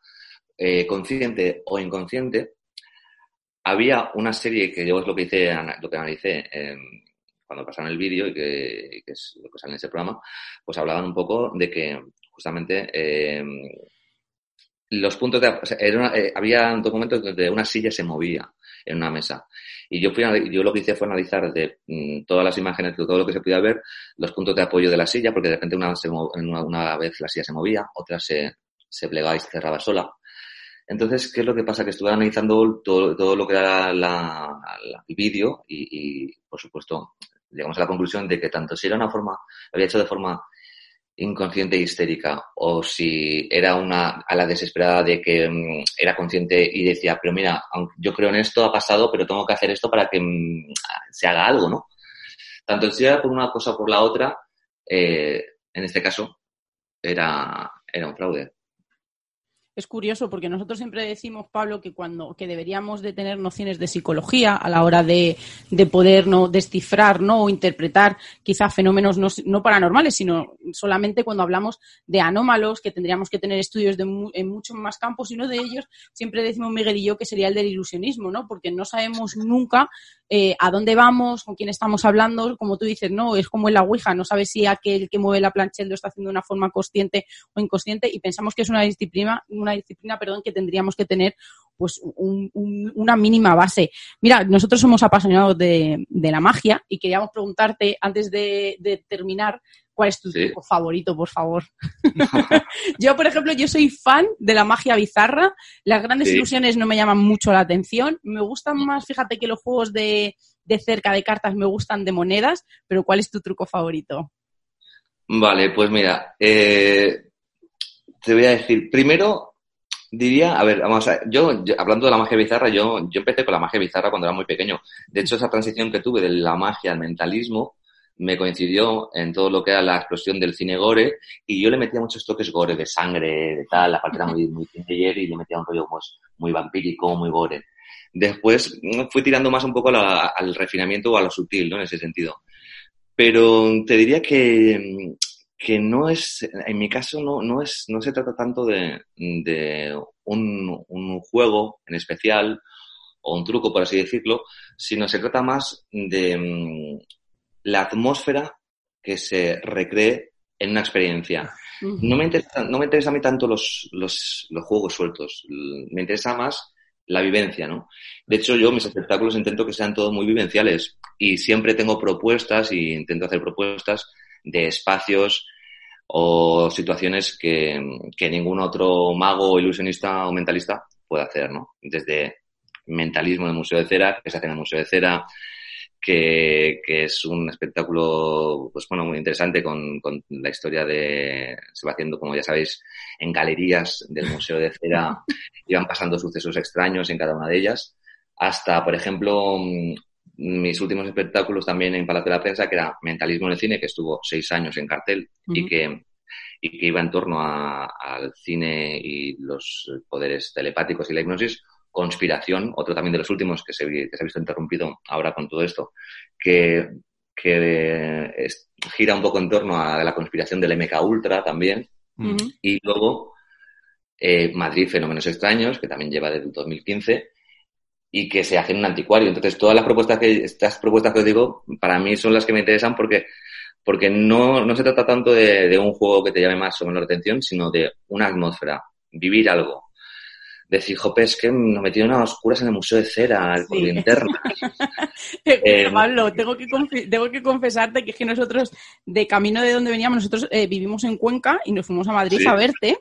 eh, consciente o inconsciente, había una serie que yo es lo que hice, lo que analicé, eh, cuando pasaron el vídeo y que, es lo que sale en ese programa, pues hablaban un poco de que justamente eh, los puntos de... O sea, era eh, había documentos donde una silla se movía en una mesa. Y yo, fui, yo lo que hice fue analizar de mm, todas las imágenes, de todo lo que se podía ver, los puntos de apoyo de la silla, porque de repente una, una, una vez la silla se movía, otra se, se plegaba y se cerraba sola. Entonces, ¿qué es lo que pasa? Que estuve analizando todo, todo lo que era la, la, el vídeo y, y, por supuesto, llegamos a la conclusión de que tanto si era una forma, lo había hecho de forma inconsciente e histérica o si era una a la desesperada de que mm, era consciente y decía, pero mira, yo creo en esto, ha pasado, pero tengo que hacer esto para que mm, se haga algo, ¿no? Tanto si era por una cosa o por la otra, eh, en este caso, era, era un fraude es curioso porque nosotros siempre decimos, Pablo, que cuando que deberíamos de tener nociones de psicología a la hora de, de poder no descifrar ¿no? o interpretar quizá fenómenos no, no, paranormales, sino solamente cuando hablamos de anómalos, que tendríamos que tener estudios de en muchos más campos y uno de ellos siempre decimos Miguel y yo que sería el del ilusionismo, ¿no? Porque no sabemos nunca eh, a dónde vamos, con quién estamos hablando, como tú dices, no, es como en la Ouija, no sabes si aquel que mueve la plancha lo está haciendo de una forma consciente o inconsciente y pensamos que es una disciplina, una disciplina, perdón, que tendríamos que tener pues un, un, una mínima base. Mira, nosotros somos apasionados de, de la magia y queríamos preguntarte antes de, de terminar ¿Cuál es tu sí. truco favorito, por favor? yo, por ejemplo, yo soy fan de la magia bizarra. Las grandes sí. ilusiones no me llaman mucho la atención. Me gustan más, fíjate que los juegos de, de cerca de cartas me gustan de monedas, pero ¿cuál es tu truco favorito? Vale, pues mira, eh, te voy a decir, primero diría, a ver, vamos a ver, yo, yo, hablando de la magia bizarra, yo, yo empecé con la magia bizarra cuando era muy pequeño. De hecho, esa transición que tuve de la magia al mentalismo me coincidió en todo lo que era la explosión del cine gore y yo le metía muchos toques gore, de sangre, de tal, la parte era muy, muy y le metía un rollo pues, muy vampírico, muy gore. Después fui tirando más un poco la, al refinamiento o a lo sutil, ¿no? En ese sentido. Pero te diría que, que no es, en mi caso no, no es, no se trata tanto de, de un, un juego en especial o un truco, por así decirlo, sino se trata más de, la atmósfera que se recree en una experiencia. No me interesa, no me interesa a mí tanto los, los, los juegos sueltos, me interesa más la vivencia, ¿no? De hecho, yo mis espectáculos intento que sean todos muy vivenciales y siempre tengo propuestas y intento hacer propuestas de espacios o situaciones que, que ningún otro mago, ilusionista o mentalista puede hacer, ¿no? Desde mentalismo en el Museo de Cera, que se hace en el Museo de Cera, que, que, es un espectáculo, pues bueno, muy interesante con, con, la historia de, se va haciendo, como ya sabéis, en galerías del Museo de Cera, iban pasando sucesos extraños en cada una de ellas, hasta, por ejemplo, mis últimos espectáculos también en Palacio de la Prensa, que era Mentalismo en el Cine, que estuvo seis años en cartel uh -huh. y que y que iba en torno a, al cine y los poderes telepáticos y la hipnosis, Conspiración, otro también de los últimos que se, que se ha visto interrumpido ahora con todo esto, que, que es, gira un poco en torno a la conspiración del MK Ultra también. Uh -huh. Y luego eh, Madrid Fenómenos Extraños, que también lleva desde el 2015 y que se hace en un anticuario. Entonces, todas las propuestas que, estas propuestas que os digo, para mí son las que me interesan porque, porque no, no se trata tanto de, de un juego que te llame más o menos la atención, sino de una atmósfera, vivir algo, decir, jope, es que nos metieron a oscuras en el Museo de Cera, sí. con linternas. eh, Pablo, tengo que, tengo que confesarte que es que nosotros, de camino de donde veníamos, nosotros eh, vivimos en Cuenca y nos fuimos a Madrid sí. a verte.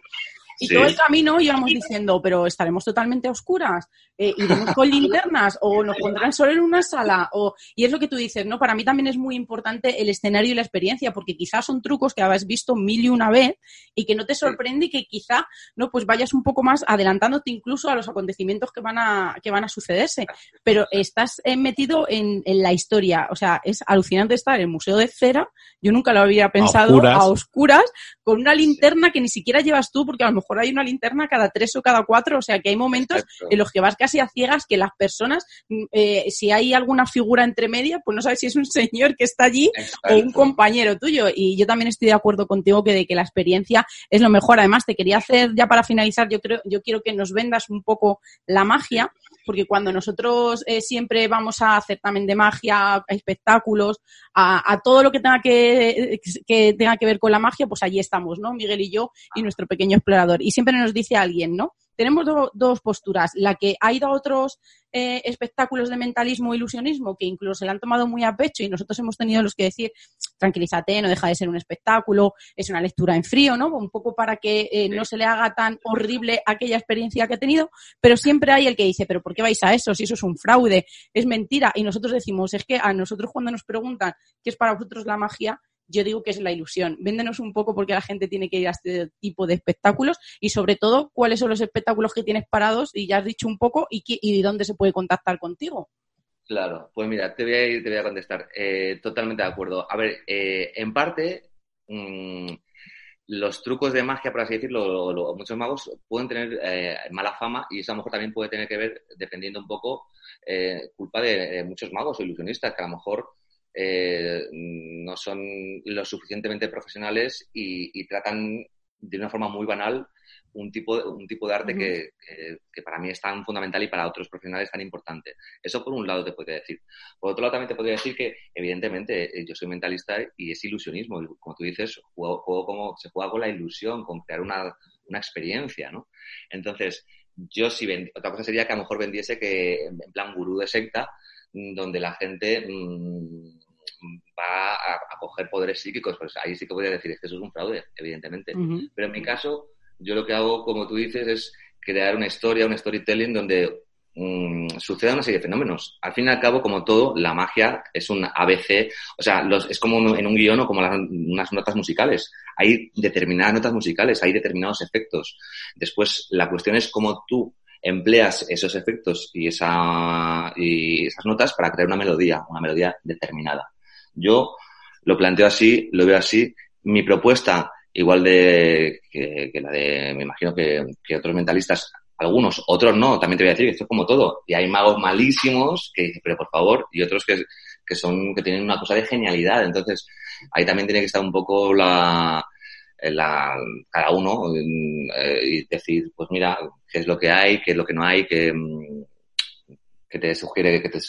Y sí. todo el camino íbamos diciendo, pero estaremos totalmente a oscuras, eh, iremos con linternas, o nos pondrán solo en una sala, o... y es lo que tú dices, ¿no? Para mí también es muy importante el escenario y la experiencia, porque quizás son trucos que habéis visto mil y una vez y que no te sorprende y que quizá, ¿no? Pues vayas un poco más adelantándote incluso a los acontecimientos que van a, que van a sucederse. Pero estás eh, metido en, en, la historia, o sea, es alucinante estar en el Museo de Cera, yo nunca lo había pensado, a oscuras, a oscuras con una linterna que ni siquiera llevas tú, porque a lo mejor mejor hay una linterna cada tres o cada cuatro, o sea que hay momentos en los que vas casi a ciegas que las personas, mm, eh, si hay alguna figura entre media, pues no sabes si es un señor que está allí o un compañero tuyo. Y yo también estoy de acuerdo contigo que de que la experiencia es lo mejor. Además, te quería hacer ya para finalizar, yo creo, yo quiero que nos vendas un poco la magia porque cuando nosotros eh, siempre vamos a hacer también de magia, a espectáculos, a, todo lo que tenga que, que, tenga que ver con la magia, pues allí estamos, ¿no? Miguel y yo y nuestro pequeño explorador. Y siempre nos dice alguien, ¿no? tenemos dos posturas. La que ha ido a otros eh, espectáculos de mentalismo e ilusionismo que incluso se la han tomado muy a pecho y nosotros hemos tenido los que decir, tranquilízate, no deja de ser un espectáculo, es una lectura en frío, ¿no? Un poco para que eh, no se le haga tan horrible aquella experiencia que ha tenido, pero siempre hay el que dice, pero ¿por qué vais a eso? Si eso es un fraude, es mentira. Y nosotros decimos, es que a nosotros cuando nos preguntan qué es para vosotros la magia, yo digo que es la ilusión. Véndenos un poco porque la gente tiene que ir a este tipo de espectáculos y sobre todo cuáles son los espectáculos que tienes parados y ya has dicho un poco y, y dónde se puede contactar contigo. Claro, pues mira, te voy a, te voy a contestar. Eh, totalmente de acuerdo. A ver, eh, en parte, mm, los trucos de magia, por así decirlo, muchos magos pueden tener eh, mala fama y eso a lo mejor también puede tener que ver, dependiendo un poco, culpa de, muchos magos o ilusionistas que a lo mejor eh, no son lo suficientemente profesionales y, tratan de una forma muy banal un tipo, un tipo de arte que, que, para mí es tan fundamental y para otros profesionales tan importante. Eso por un lado te podría decir. Por otro lado también te podría decir que evidentemente eh, yo soy mentalista y es ilusionismo. Como tú dices, juego, como, se juega con la ilusión, con crear una, una experiencia, ¿no? Entonces, yo si otra cosa sería que a lo mejor vendiese que en plan gurú de secta, donde la gente mm, va a, coger poderes psíquicos, pues ahí sí que voy a decir que eso es un fraude, evidentemente. Pero en mi caso, yo lo que hago, como tú dices, es crear una historia, un storytelling donde um, suceda una serie de fenómenos. Al fin y al cabo, como todo, la magia es un ABC, o sea, los, es como en un guion o como unas notas musicales. Hay determinadas notas musicales, hay determinados efectos. Después, la cuestión es cómo tú empleas esos efectos y, esa, y esas notas para crear una melodía, una melodía determinada. Yo lo planteo así, lo veo así. Mi propuesta, igual de que, la de, me imagino que, otros mentalistas, algunos, otros no, también te voy a decir esto es como todo. Y hay magos malísimos que dicen, pero por favor, y otros que, que son, que tienen una cosa de genialidad. Entonces, ahí también tiene que estar un poco la, la, cada uno eh, y decir, pues mira, qué es lo que hay, qué es lo que no hay, qué, mm, que te sugiere que te,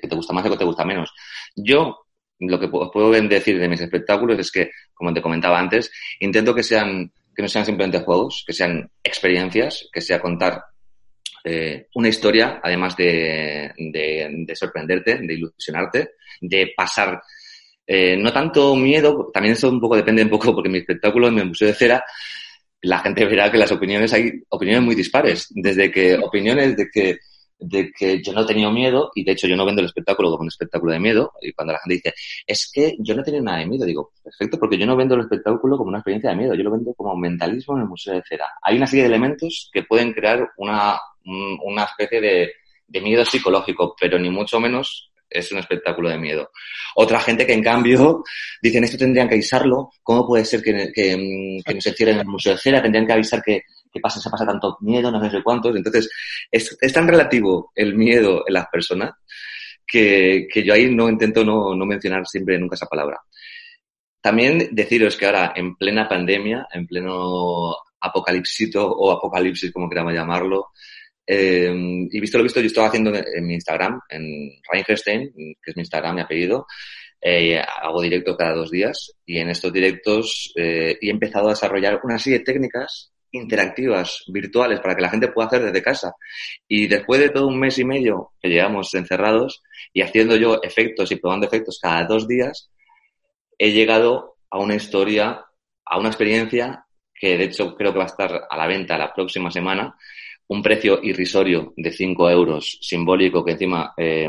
que te gusta más o que te gusta menos. Yo lo que os puedo decir de mis espectáculos es que, como te comentaba antes, intento que sean que no sean simplemente juegos, que sean experiencias, que sea contar eh, una historia, además de, de, sorprenderte, de ilusionarte, de pasar eh, no tanto miedo, también eso un poco depende un poco, porque en mi espectáculo, en mi Museo de Cera, la gente verá que las opiniones hay opiniones muy dispares, desde que opiniones de que de que yo no he tenido miedo, y de hecho yo no vendo el espectáculo como un espectáculo de miedo, y cuando la gente dice, es que yo no he tenido nada de miedo, digo, perfecto, porque yo no vendo el espectáculo como una experiencia de miedo, yo lo vendo como mentalismo en el Museo de Cera. Hay una serie de elementos que pueden crear una, una especie de, de miedo psicológico, pero ni mucho menos es un espectáculo de miedo. Otra gente que en cambio dicen esto tendrían que avisarlo, ¿cómo puede ser que, que, que no se cierre en el Museo de Cera? Tendrían que avisar que, que pasa, se pasa tanto miedo, no sé cuántos. Entonces, es, es tan relativo el miedo en las personas que, que yo ahí no intento no, no mencionar siempre nunca esa palabra. También deciros que ahora, en plena pandemia, en pleno apocalipsito o apocalipsis, como queramos llamarlo, eh, y visto lo visto, yo estaba haciendo en mi Instagram, en Reingerstein, que es mi Instagram, mi apellido, eh, hago directo cada dos días y en estos directos eh, he empezado a desarrollar una serie de técnicas interactivas, virtuales, para que la gente pueda hacer desde casa. Y después de todo un mes y medio que llevamos encerrados y haciendo yo efectos y probando efectos cada dos días, he llegado a una historia, a una experiencia que de hecho creo que va a estar a la venta la próxima semana, un precio irrisorio de 5 euros, simbólico, que encima eh,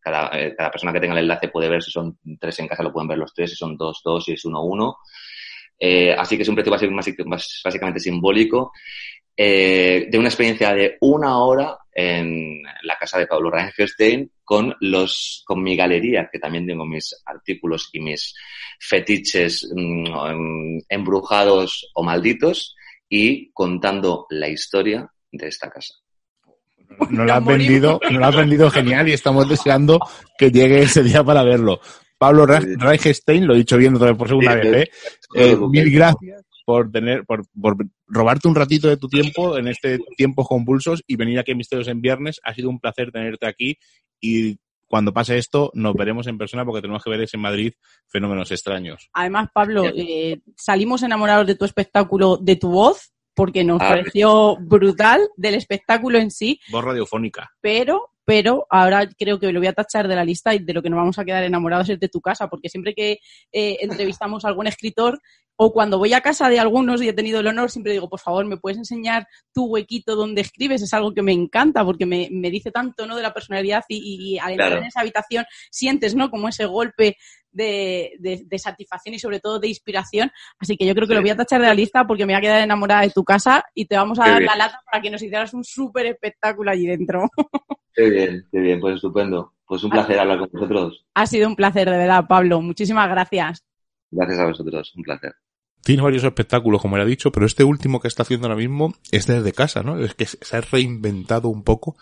cada, eh, cada, persona que tenga el enlace puede ver si son tres en casa, lo pueden ver los tres, si son dos, dos, si es uno, uno. Eh, así que es un precio básicamente simbólico eh, de una experiencia de una hora en la casa de Pablo Reinfeldstein con los con mi galería, que también tengo mis artículos y mis fetiches mm, embrujados o malditos, y contando la historia de esta casa. No lo has vendido, no lo has vendido genial y estamos deseando que llegue ese día para verlo. Pablo Reichstein, lo he dicho bien otra vez por segunda vez, ¿eh? eh mil gracias por tener, por, por, robarte un ratito de tu tiempo en este tiempos convulsos y venir aquí a Misterios en Viernes. Ha sido un placer tenerte aquí y cuando pase esto nos veremos en persona porque tenemos que ver ese en Madrid fenómenos extraños. Además, Pablo, eh, salimos enamorados de tu espectáculo, de tu voz, porque nos ah, pareció brutal del espectáculo en sí. Voz radiofónica. Pero, pero ahora creo que lo voy a tachar de la lista y de lo que nos vamos a quedar enamorados es de tu casa, porque siempre que eh, entrevistamos a algún escritor, o cuando voy a casa de algunos y he tenido el honor, siempre digo, por favor, ¿me puedes enseñar tu huequito donde escribes? Es algo que me encanta porque me, me dice tanto, ¿no? De la personalidad y, al entrar en esa habitación sientes, ¿no? Como ese golpe de, de, satisfacción y sobre todo de inspiración. Así que yo creo que lo voy a tachar de la lista porque me voy a quedar enamorada de tu casa y te vamos a dar la lata para que nos hicieras un súper espectáculo allí dentro. Qué bien, qué bien, pues estupendo. Pues un placer hablar con vosotros. Ha sido un placer, de verdad, Pablo. Muchísimas gracias. Gracias a vosotros, un placer tiene varios espectáculos, como era dicho, pero este último que está haciendo ahora mismo es desde casa, ¿no? Es que se ha reinventado un poco.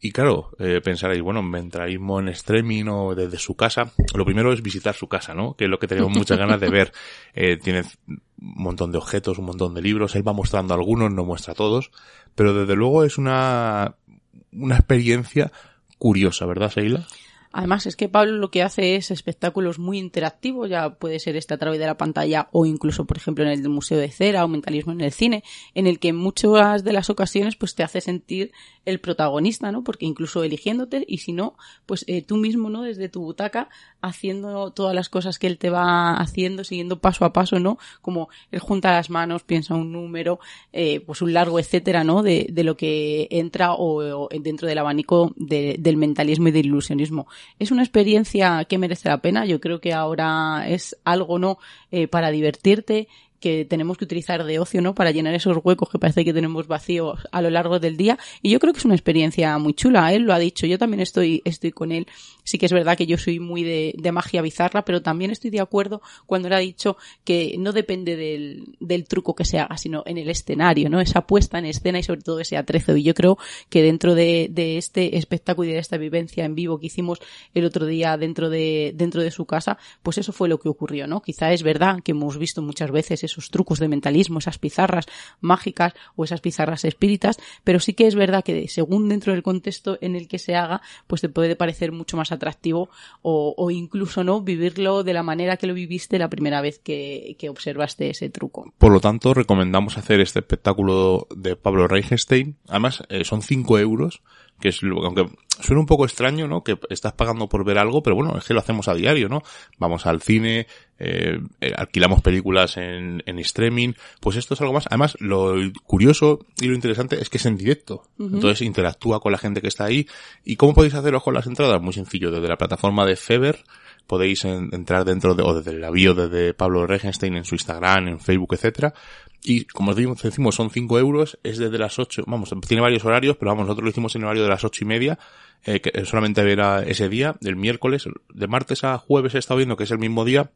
Y claro, eh, pensaréis, bueno, mentalismo en streaming o desde su casa. Lo primero es visitar su casa, ¿no? Que es lo que tenemos muchas ganas de ver. Eh, tiene un montón de objetos, un montón de libros. Él va mostrando algunos, no muestra todos. Pero desde luego es una, una experiencia curiosa, ¿verdad, Seila? Además, es que Pablo lo que hace es espectáculos muy interactivos, ya puede ser este a través de la pantalla o incluso, por ejemplo, en el Museo de Cera o Mentalismo en el cine, en el que en muchas de las ocasiones pues te hace sentir el protagonista, ¿no? Porque incluso eligiéndote y si no, pues eh, tú mismo, ¿no? Desde tu butaca, haciendo todas las cosas que él te va haciendo, siguiendo paso a paso, ¿no? Como él junta las manos, piensa un número, eh, pues un largo etcétera, ¿no? De, de lo que entra o, dentro del abanico del mentalismo y del ilusionismo es una experiencia que merece la pena. Yo creo que ahora es algo, ¿no? Eh, para divertirte que tenemos que utilizar de ocio, ¿no? Para llenar esos huecos que parece que tenemos vacíos a lo largo del día. Y yo creo que es una experiencia muy chula. Él lo ha dicho. Yo también estoy, estoy con él. Sí que es verdad que yo soy muy de, magia bizarra, pero también estoy de acuerdo cuando él ha dicho que no depende del, del truco que se haga, sino en el escenario, ¿no? Esa puesta en escena y sobre todo ese atrezo. Y yo creo que dentro de, de este espectáculo y de esta vivencia en vivo que hicimos el otro día dentro de, dentro de su casa, pues eso fue lo que ocurrió, ¿no? Quizá es verdad que hemos visto muchas veces esos trucos de mentalismo, esas pizarras mágicas o esas pizarras espíritas, pero sí que es verdad que según dentro del contexto en el que se haga, pues te puede parecer mucho más atractivo o, incluso no vivirlo de la manera que lo viviste la primera vez que, observaste ese truco. Por lo tanto, recomendamos hacer este espectáculo de Pablo Reichenstein. Además, eh, son 5 euros que es, aunque suena un poco extraño, ¿no? Que estás pagando por ver algo, pero bueno, es que lo hacemos a diario, ¿no? Vamos al cine, eh, eh, alquilamos películas en, en streaming, pues esto es algo más. Además, lo curioso y lo interesante es que es en directo. Entonces interactúa con la gente que está ahí. ¿Y cómo podéis hacerlo con las entradas? Muy sencillo, desde la plataforma de Feber, podéis entrar dentro de, o desde el avión desde Pablo Regenstein en su Instagram, en Facebook, etcétera. Y como decimos, son 5 euros, es desde las 8, vamos, tiene varios horarios, pero vamos, nosotros lo hicimos en el horario de las ocho y media, eh, que solamente verá ese día, del miércoles, de martes a jueves he estado viendo que es el mismo día,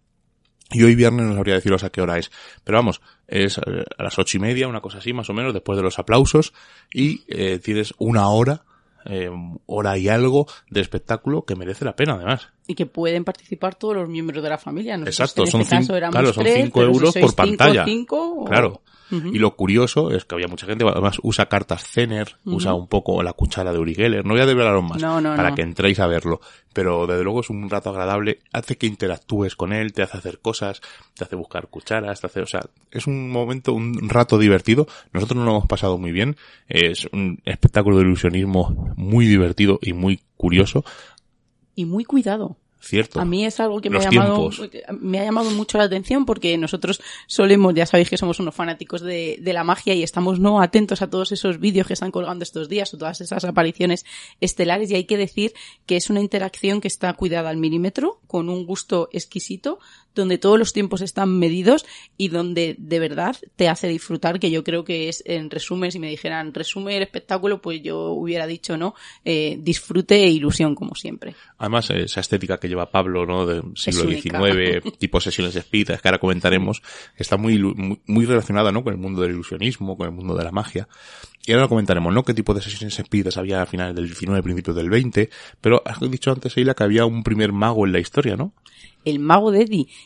y hoy viernes no sabría deciros a qué hora es. Pero vamos, es eh, a las ocho y media, una cosa así más o menos, después de los aplausos, y eh, tienes una hora eh, hora y algo de espectáculo que merece la pena además. Y que pueden participar todos los miembros de la familia. Exacto, son, este claro, son 5 euros por pantalla. Claro. Y lo curioso es que había mucha gente, además usa cartas Zener, usa un poco la cuchara de Uri Geller. No voy a develaros más para que entréis a verlo. Pero desde luego es un rato agradable, hace que interactúes con él, te hace hacer cosas, te hace buscar cucharas, te hace, o sea, es un momento, un rato divertido. Nosotros nos lo hemos pasado muy bien. Es un espectáculo de ilusionismo muy divertido y muy curioso. Y muy cuidado. Cierto. A mí es algo que me ha, llamado, me ha llamado mucho la atención porque nosotros solemos, ya sabéis que somos unos fanáticos de, de la magia y estamos no atentos a todos esos vídeos que están colgando estos días o todas esas apariciones estelares y hay que decir que es una interacción que está cuidada al milímetro, con un gusto exquisito, donde todos los tiempos están medidos y donde de verdad te hace disfrutar, que yo creo que es, en resumen, si me dijeran resume el espectáculo, pues yo hubiera dicho, ¿no? Eh, disfrute e ilusión, como siempre. Además, esa estética que lleva Pablo, ¿no? Del siglo XIX, tipo sesiones espíritas, que ahora comentaremos, está muy, muy, muy relacionada, ¿no? Con el mundo del ilusionismo, con el mundo de la magia. Y ahora lo comentaremos, ¿no? Qué tipo de sesiones espíritas había a finales del 19, principios del 20, pero has dicho antes, Eila, que había un primer mago en la historia, ¿no? El mago de.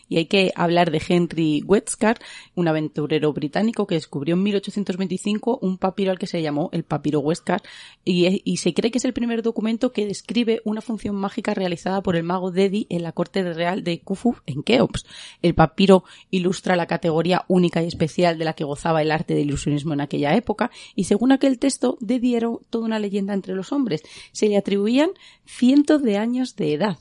Y hay que hablar de Henry Westcar, un aventurero británico que descubrió en 1825 un papiro al que se llamó el papiro Westcar y, y, se cree que es el primer documento que describe una función mágica realizada por el mago Dedi en la corte real de Khufu en Keops. El papiro ilustra la categoría única y especial de la que gozaba el arte del ilusionismo en aquella época y según aquel texto Dedi era toda una leyenda entre los hombres. Se le atribuían cientos de años de edad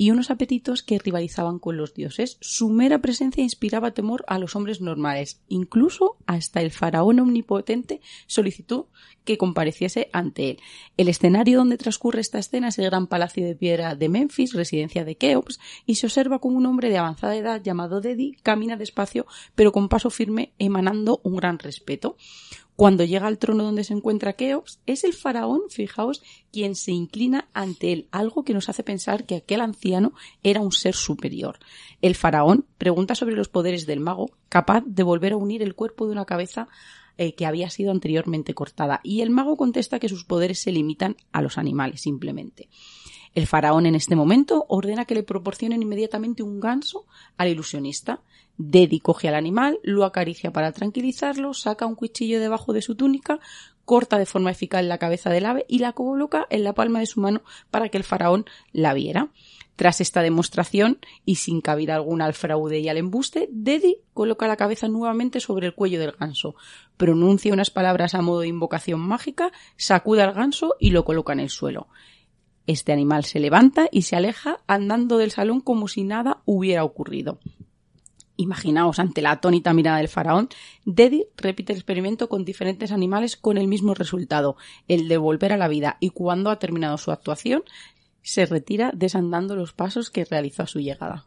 y unos apetitos que rivalizaban con los dioses. Su mera presencia inspiraba temor a los hombres normales. Incluso hasta el faraón omnipotente solicitó que compareciese ante él. El escenario donde transcurre esta escena es el gran palacio de piedra de Memphis, residencia de Keops, y se observa como un hombre de avanzada edad llamado Dedi camina despacio pero con paso firme emanando un gran respeto. Cuando llega al trono donde se encuentra Keops, es el faraón, fijaos, quien se inclina ante él, algo que nos hace pensar que aquel anciano era un ser superior. El faraón pregunta sobre los poderes del mago, capaz de volver a unir el cuerpo de una cabeza eh, que había sido anteriormente cortada, y el mago contesta que sus poderes se limitan a los animales simplemente. El faraón en este momento ordena que le proporcionen inmediatamente un ganso al ilusionista. Dedi coge al animal, lo acaricia para tranquilizarlo, saca un cuchillo debajo de su túnica, corta de forma eficaz la cabeza del ave y la coloca en la palma de su mano para que el faraón la viera. Tras esta demostración, y sin cabida alguna al fraude y al embuste, Dedi coloca la cabeza nuevamente sobre el cuello del ganso, pronuncia unas palabras a modo de invocación mágica, sacuda al ganso y lo coloca en el suelo. Este animal se levanta y se aleja andando del salón como si nada hubiera ocurrido. Imaginaos, ante la atónita mirada del faraón, Dedi repite el experimento con diferentes animales con el mismo resultado, el de volver a la vida, y cuando ha terminado su actuación, se retira desandando los pasos que realizó a su llegada.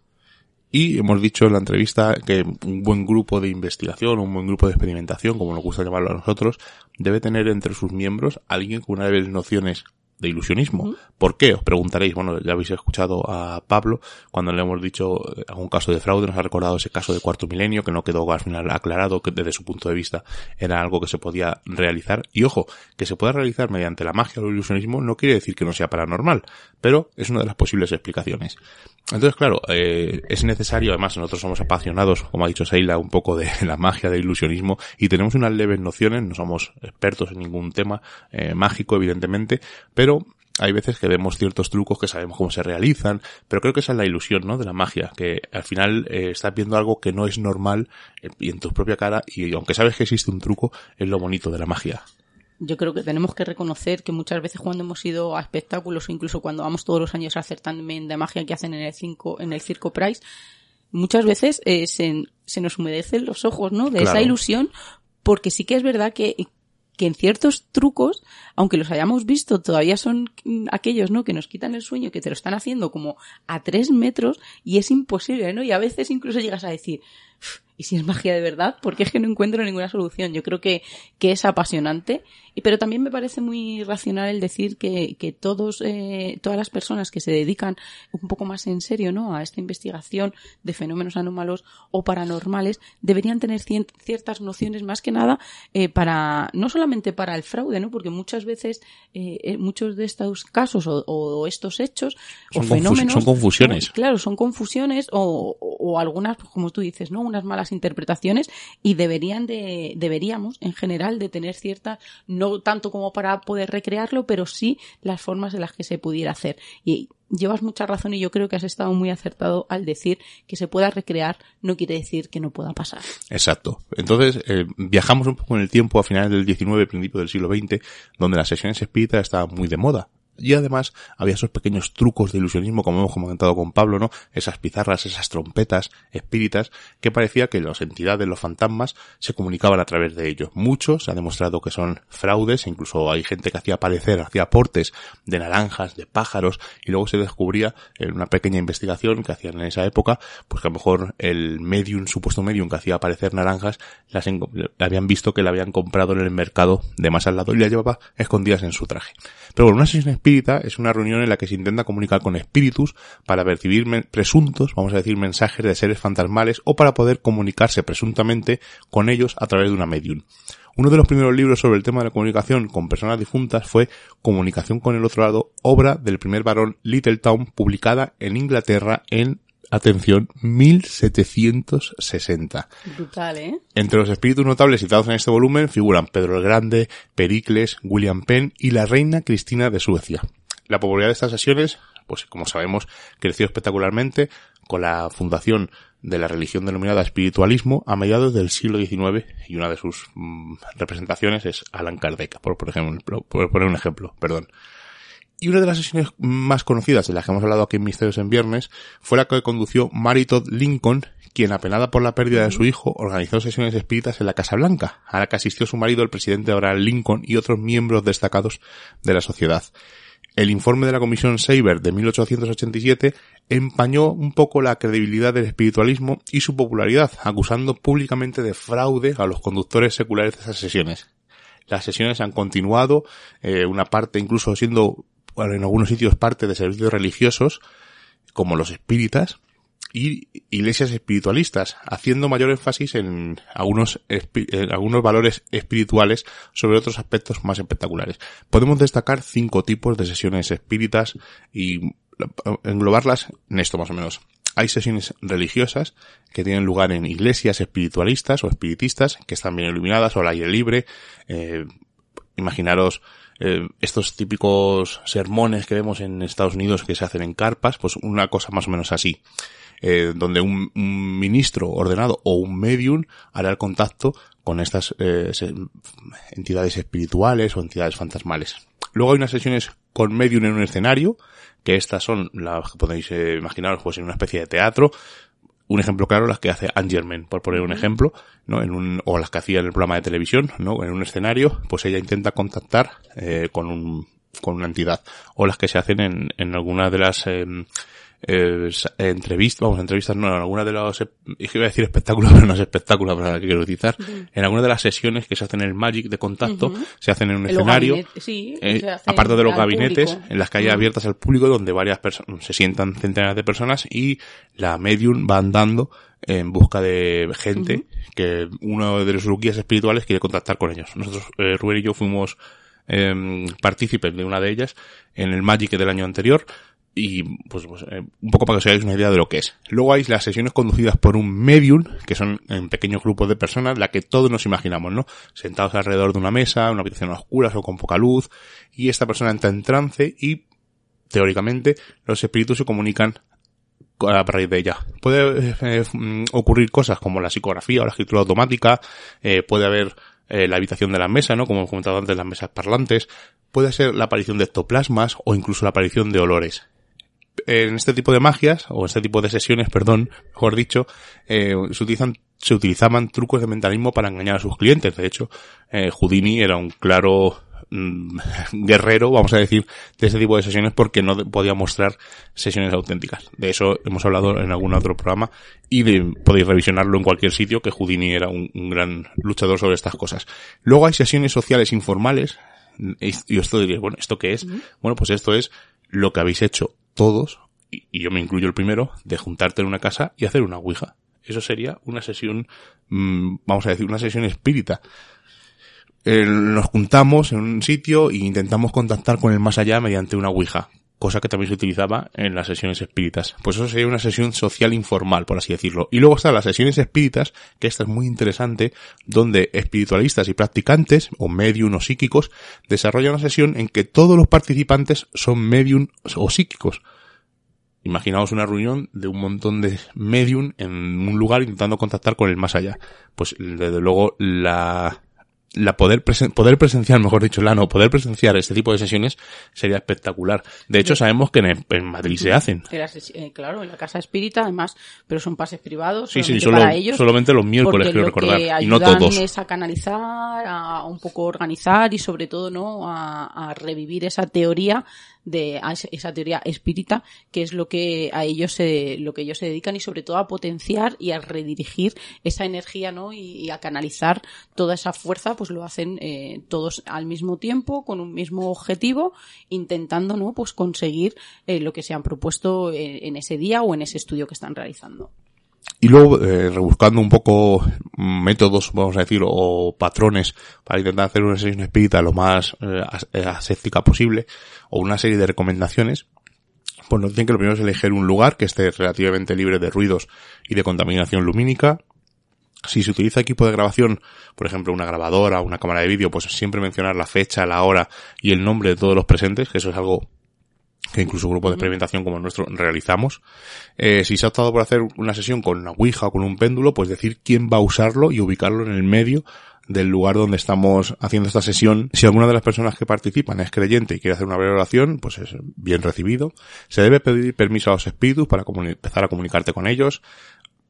Y hemos dicho en la entrevista que un buen grupo de investigación, un buen grupo de experimentación, como nos gusta llamarlo a nosotros, debe tener entre sus miembros alguien con una de nociones de ilusionismo. ¿Por qué? Os preguntaréis. Bueno, ya habéis escuchado a Pablo cuando le hemos dicho eh, algún caso de fraude, nos ha recordado ese caso de cuarto milenio que no quedó al final aclarado, que desde su punto de vista era algo que se podía realizar. Y ojo, que se pueda realizar mediante la magia o el ilusionismo no quiere decir que no sea paranormal, pero es una de las posibles explicaciones. Entonces, claro, eh, es necesario, además nosotros somos apasionados, como ha dicho Seila, un poco de la magia, del ilusionismo, y tenemos unas leves nociones, no somos expertos en ningún tema eh, mágico, evidentemente, pero hay veces que vemos ciertos trucos que sabemos cómo se realizan, pero creo que esa es la ilusión, ¿no? De la magia, que al final eh, estás viendo algo que no es normal eh, y en tu propia cara, y aunque sabes que existe un truco, es lo bonito de la magia yo creo que tenemos que reconocer que muchas veces cuando hemos ido a espectáculos o incluso cuando vamos todos los años a hacer también de magia que hacen en el, cinco, en el Circo Price, muchas veces eh, se, se, nos humedecen los ojos, ¿no? De esa ilusión, porque sí que es verdad que, que en ciertos trucos, aunque los hayamos visto, todavía son aquellos, ¿no? Que nos quitan el sueño, que te lo están haciendo como a tres metros y es imposible, ¿no? Y a veces incluso llegas a decir, y si es magia de verdad, porque es que no encuentro ninguna solución. Yo creo que, que es apasionante, y, pero también me parece muy racional el decir que, que todos, eh, todas las personas que se dedican un poco más en serio, ¿no? A esta investigación de fenómenos anómalos o paranormales deberían tener ciertas nociones más que nada eh, para, no solamente para el fraude, ¿no? Porque muchas veces, eh, eh muchos de estos casos o, o estos hechos son o fenómenos. Son confusiones. claro, son confusiones o, o, algunas, pues, como tú dices, ¿no? Unas malas interpretaciones y deberían de, deberíamos en general de tener cierta, no tanto como para poder recrearlo, pero sí las formas en las que se pudiera hacer. Y llevas mucha razón y yo creo que has estado muy acertado al decir que se pueda recrear no quiere decir que no pueda pasar. Exacto. Entonces, eh, viajamos un poco en el tiempo a finales del XIX, principio del siglo XX, donde las sesiones espíritas estaban muy de moda Y además había esos pequeños trucos de ilusionismo, como hemos comentado con Pablo, ¿no? Esas pizarras, esas trompetas espíritas, que parecía que las entidades, los fantasmas, se comunicaban a través de ellos. Muchos se ha demostrado que son fraudes, incluso hay gente que hacía aparecer, hacía aportes de naranjas, de pájaros, y luego se descubría en una pequeña investigación que hacían en esa época, pues que a lo mejor el medium, supuesto medium que hacía aparecer naranjas, las habían visto que la habían comprado en el mercado de más al lado y las llevaba escondidas en su traje. Pero bueno, una espírita es una reunión en la que se intenta comunicar con espíritus para percibir presuntos, vamos a decir, mensajes de seres fantasmales o para poder comunicarse presuntamente con ellos a través de una medium. Uno de los primeros libros sobre el tema de la comunicación con personas difuntas fue Comunicación con el otro lado, obra del primer varón Littletown, publicada en Inglaterra en atención, 1760. Brutal, ¿eh? Entre los espíritus notables citados en este volumen figuran Pedro el Grande, Pericles, William Penn y la reina Cristina de Suecia. La popularidad de estas sesiones, pues como sabemos, creció espectacularmente con la fundación de la religión denominada espiritualismo a mediados del siglo XIX y una de sus mm, representaciones es Alan Kardec, por, por ejemplo, por poner un ejemplo, perdón. Y una de las sesiones más conocidas de las que hemos hablado aquí en Misterios en Viernes fue la que condució Mary Todd Lincoln, quien apenada por la pérdida de su hijo organizó sesiones espíritas en la Casa Blanca, a la que asistió su marido, el presidente Abraham Lincoln y otros miembros destacados de la sociedad. El informe de la Comisión Saber de 1887 empañó un poco la credibilidad del espiritualismo y su popularidad, acusando públicamente de fraude a los conductores seculares de esas sesiones. Las sesiones han continuado, eh, una parte incluso siendo en algunos sitios parte de servicios religiosos, como los espíritas, y iglesias espiritualistas, haciendo mayor énfasis en algunos, en algunos valores espirituales sobre otros aspectos más espectaculares. Podemos destacar cinco tipos de sesiones espíritas y englobarlas en esto más o menos. Hay sesiones religiosas que tienen lugar en iglesias espiritualistas o espiritistas que están bien iluminadas o al aire libre. Eh, imaginaros eh, estos típicos sermones que vemos en Estados Unidos que se hacen en carpas, pues una cosa más o menos así. Eh, donde un, ministro ordenado o un medium hará el contacto con estas eh, entidades espirituales o entidades fantasmales. Luego hay unas sesiones con medium en un escenario, que estas son las que podéis eh, imaginaros pues en una especie de teatro, un ejemplo claro, las que hace Angerman, por poner un ejemplo, ¿no? En un, o las que hacía en el programa de televisión, ¿no? En un escenario, pues ella intenta contactar eh, con un, con una entidad. O las que se hacen en, en alguna de las, eh, eh, entrevistas, vamos, entrevistas no, en alguna de los, iba a decir espectáculos, pero no es espectáculo, para que quiero utilizar, en alguna de las sesiones que se hacen en el Magic de contacto, se hacen en un escenario, eh, aparte de los gabinetes, en las calles abiertas al público, donde varias personas, se sientan centenares de personas y la medium va andando en busca de gente que uno de los guías espirituales quiere contactar con ellos. Nosotros, eh, Rubén y yo fuimos eh, partícipes de una de ellas en el Magic del año anterior y pues, pues eh, un poco para que os hagáis una idea de lo que es. Luego hay las sesiones conducidas por un medium, que son en pequeños grupos de personas, la que todos nos imaginamos, ¿no? Sentados alrededor de una mesa, una habitación oscura o con poca luz, y esta persona entra en trance y, teóricamente, los espíritus se comunican a raíz de ella. Puede eh, eh, mm, ocurrir cosas como la psicografía o la escritura automática, puede haber la habitación de la mesa, ¿no? Como hemos comentado antes, las mesas parlantes, puede ser la aparición de ectoplasmas o incluso la aparición de olores en este tipo de magias, o en este tipo de sesiones, perdón, mejor dicho, eh, se utilizan se utilizaban trucos de mentalismo para engañar a sus clientes. De hecho, eh, Houdini era un claro mm, guerrero, vamos a decir, de ese tipo de sesiones porque no podía mostrar sesiones auténticas. De eso hemos hablado en algún otro programa y podéis revisionarlo en cualquier sitio que Houdini era un, gran luchador sobre estas cosas. Luego hay sesiones sociales informales y esto diréis, bueno, ¿esto qué es? Bueno, pues esto es lo que habéis hecho todos, y, yo me incluyo el primero, de juntarte en una casa y hacer una ouija. Eso sería una sesión, mm, vamos a decir, una sesión espírita. nos juntamos en un sitio e intentamos contactar con el más allá mediante una ouija, cosa que también se utilizaba en las sesiones espíritas. Pues eso sería una sesión social informal, por así decirlo. Y luego están las sesiones espíritas, que esta es muy interesante, donde espiritualistas y practicantes, o medium o psíquicos, desarrollan una sesión en que todos los participantes son medium o psíquicos. Imaginaos una reunión de un montón de medium en un lugar intentando contactar con el más allá. Pues desde luego la la poder, poder presenciar, mejor dicho, la no, poder presenciar este tipo de sesiones sería espectacular. De hecho, sabemos que en, Madrid se hacen. Eh, claro, en la Casa Espírita, además, pero son pases privados. Sí, sí, solo, para ellos, solamente los miércoles, quiero recordar. y no todos. es a canalizar, a un poco organizar y sobre todo, ¿no? A, a revivir esa teoría de esa teoría espírita, que es lo que a ellos se, lo que ellos se dedican y sobre todo a potenciar y a redirigir esa energía, ¿no? Y, a canalizar toda esa fuerza, pues lo hacen eh, todos al mismo tiempo, con un mismo objetivo, intentando, ¿no? Pues conseguir eh, lo que se han propuesto en, en ese día o en ese estudio que están realizando. Y luego, eh, rebuscando un poco métodos, vamos a decir, o patrones para intentar hacer una sesión espírita lo más eh, eh, aséptica posible, o una serie de recomendaciones, pues nos dicen que lo primero es elegir un lugar que esté relativamente libre de ruidos y de contaminación lumínica. Si se utiliza equipo de grabación, por ejemplo una grabadora, una cámara de vídeo, pues siempre mencionar la fecha, la hora y el nombre de todos los presentes, que eso es algo que incluso grupos de experimentación como el nuestro realizamos. Eh, si se ha optado por hacer una sesión con una Ouija o con un péndulo, pues decir quién va a usarlo y ubicarlo en el medio del lugar donde estamos haciendo esta sesión. Si alguna de las personas que participan es creyente y quiere hacer una breve oración, pues es bien recibido. Se debe pedir permiso a los espíritus para empezar a comunicarte con ellos.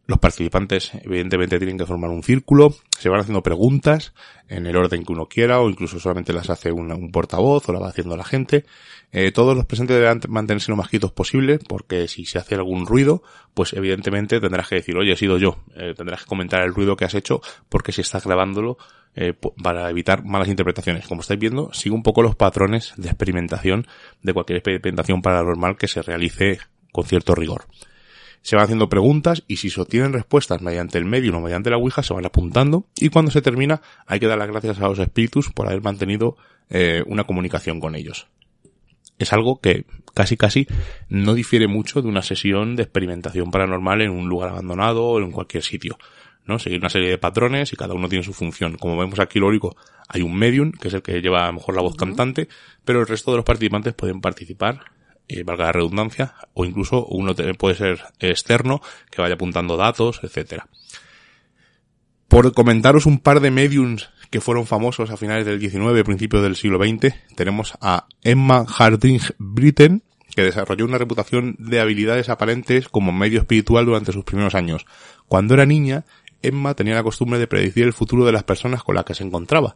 Los participantes evidentemente tienen que formar un círculo, se van haciendo preguntas en el orden que uno quiera o incluso solamente las hace un portavoz o la va haciendo la gente. Eh, todos los presentes deberán mantenerse lo más quietos posible porque si se hace algún ruido, pues evidentemente tendrás que decir, oye, he sido yo. Eh, tendrás que comentar el ruido que has hecho porque si estás grabándolo eh, para evitar malas interpretaciones. Como estáis viendo, sigo un poco los patrones de experimentación de cualquier experimentación paranormal que se realice con cierto rigor se van haciendo preguntas y si se obtienen respuestas mediante el medio o mediante la Ouija se van apuntando y cuando se termina hay que dar las gracias a los espíritus por haber mantenido eh, una comunicación con ellos. Es algo que casi casi no difiere mucho de una sesión de experimentación paranormal en un lugar abandonado o en cualquier sitio. ¿no? Seguir una serie de patrones y cada uno tiene su función. Como vemos aquí, lo único, hay un medium, que es el que lleva a lo mejor la voz cantante, pero el resto de los participantes pueden participar eh, valga la redundancia, o incluso uno puede ser externo que vaya apuntando datos, etcétera. Por comentaros un par de mediums que fueron famosos a finales del 19, principios del siglo XX, tenemos a Emma Harding Britten, que desarrolló una reputación de habilidades aparentes como medio espiritual durante sus primeros años. Cuando era niña, Emma tenía la costumbre de predecir el futuro de las personas con las que se encontraba,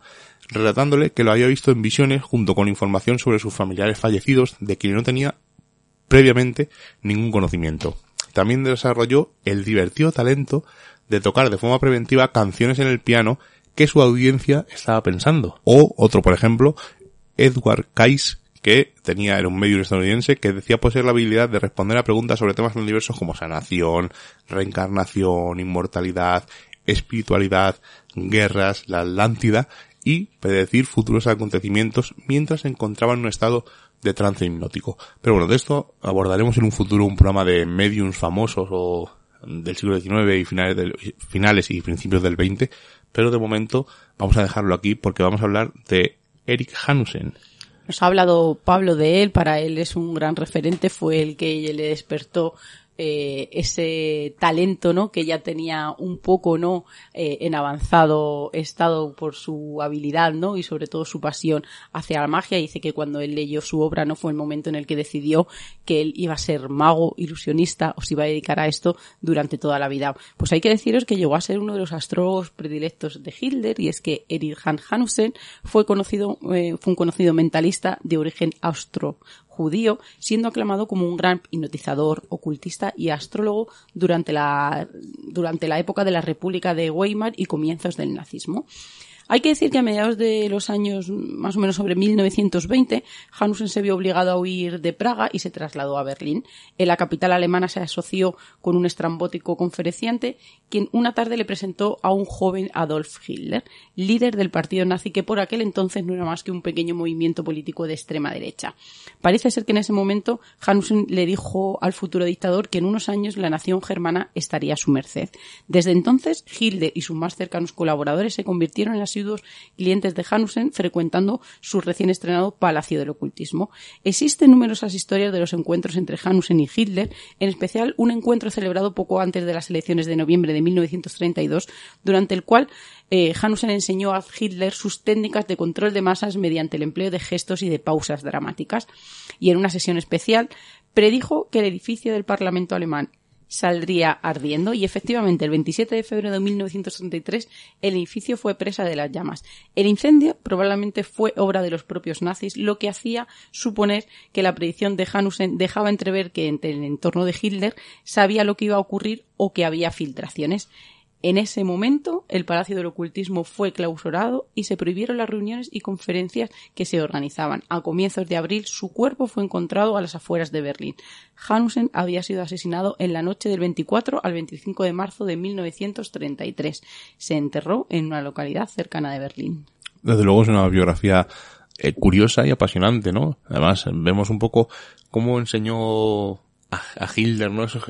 relatándole que lo había visto en visiones junto con información sobre sus familiares fallecidos de quienes no tenía previamente ningún conocimiento. También desarrolló el divertido talento de tocar de forma preventiva canciones en el piano que su audiencia estaba pensando. O otro, por ejemplo, Edward Cayce, que tenía, era un medio estadounidense, que decía poseer la habilidad de responder a preguntas sobre temas tan diversos como sanación, reencarnación, inmortalidad, espiritualidad, guerras, la Atlántida, y predecir futuros acontecimientos mientras se encontraba en un estado de trance hipnótico. Pero bueno, de esto abordaremos en un futuro un programa de mediums famosos o del siglo XIX y finales, del, finales y principios del XX, pero de momento vamos a dejarlo aquí porque vamos a hablar de Eric Hanusen. Nos ha hablado Pablo de él, para él es un gran referente, fue el que le despertó eh, ese talento, ¿no? Que ya tenía un poco, ¿no? Eh, en avanzado estado por su habilidad, ¿no? Y sobre todo su pasión hacia la magia. Dice que cuando él leyó su obra, ¿no? Fue el momento en el que decidió que él iba a ser mago, ilusionista, o se iba a dedicar a esto durante toda la vida. Pues hay que deciros que llegó a ser uno de los astrólogos predilectos de Hitler, y es que Erich Hanussen fue conocido, eh, fue un conocido mentalista de origen austro judío, siendo aclamado como un gran hipnotizador, ocultista y astrólogo durante la, durante la época de la República de Weimar y comienzos del nazismo. Hay que decir que a mediados de los años más o menos sobre 1920, Hanussen se vio obligado a huir de Praga y se trasladó a Berlín. En la capital alemana se asoció con un estrambótico conferenciante, quien una tarde le presentó a un joven Adolf Hitler, líder del partido nazi que por aquel entonces no era más que un pequeño movimiento político de extrema derecha. Parece ser que en ese momento Hanussen le dijo al futuro dictador que en unos años la nación germana estaría a su merced. Desde entonces, Hitler y sus más cercanos colaboradores se convirtieron en las clientes de Hanusen frecuentando su recién estrenado Palacio del Ocultismo. Existen numerosas historias de los encuentros entre Hanusen y Hitler, en especial un encuentro celebrado poco antes de las elecciones de noviembre de 1932, durante el cual eh, enseñó a Hitler sus técnicas de control de masas mediante el empleo de gestos y de pausas dramáticas. Y en una sesión especial predijo que el edificio del Parlamento alemán saldría ardiendo y efectivamente el 27 de febrero de 1933 el edificio fue presa de las llamas. El incendio probablemente fue obra de los propios nazis, lo que hacía suponer que la predicción de Hanusen dejaba entrever que en el entorno de Hitler sabía lo que iba a ocurrir o que había filtraciones. En ese momento, el Palacio del Ocultismo fue clausurado y se prohibieron las reuniones y conferencias que se organizaban. A comienzos de abril, su cuerpo fue encontrado a las afueras de Berlín. Hanusen había sido asesinado en la noche del 24 al 25 de marzo de 1933. Se enterró en una localidad cercana de Berlín. Desde luego es una biografía eh, curiosa y apasionante, ¿no? Además, vemos un poco cómo enseñó a, a Hitler, ¿no? esas,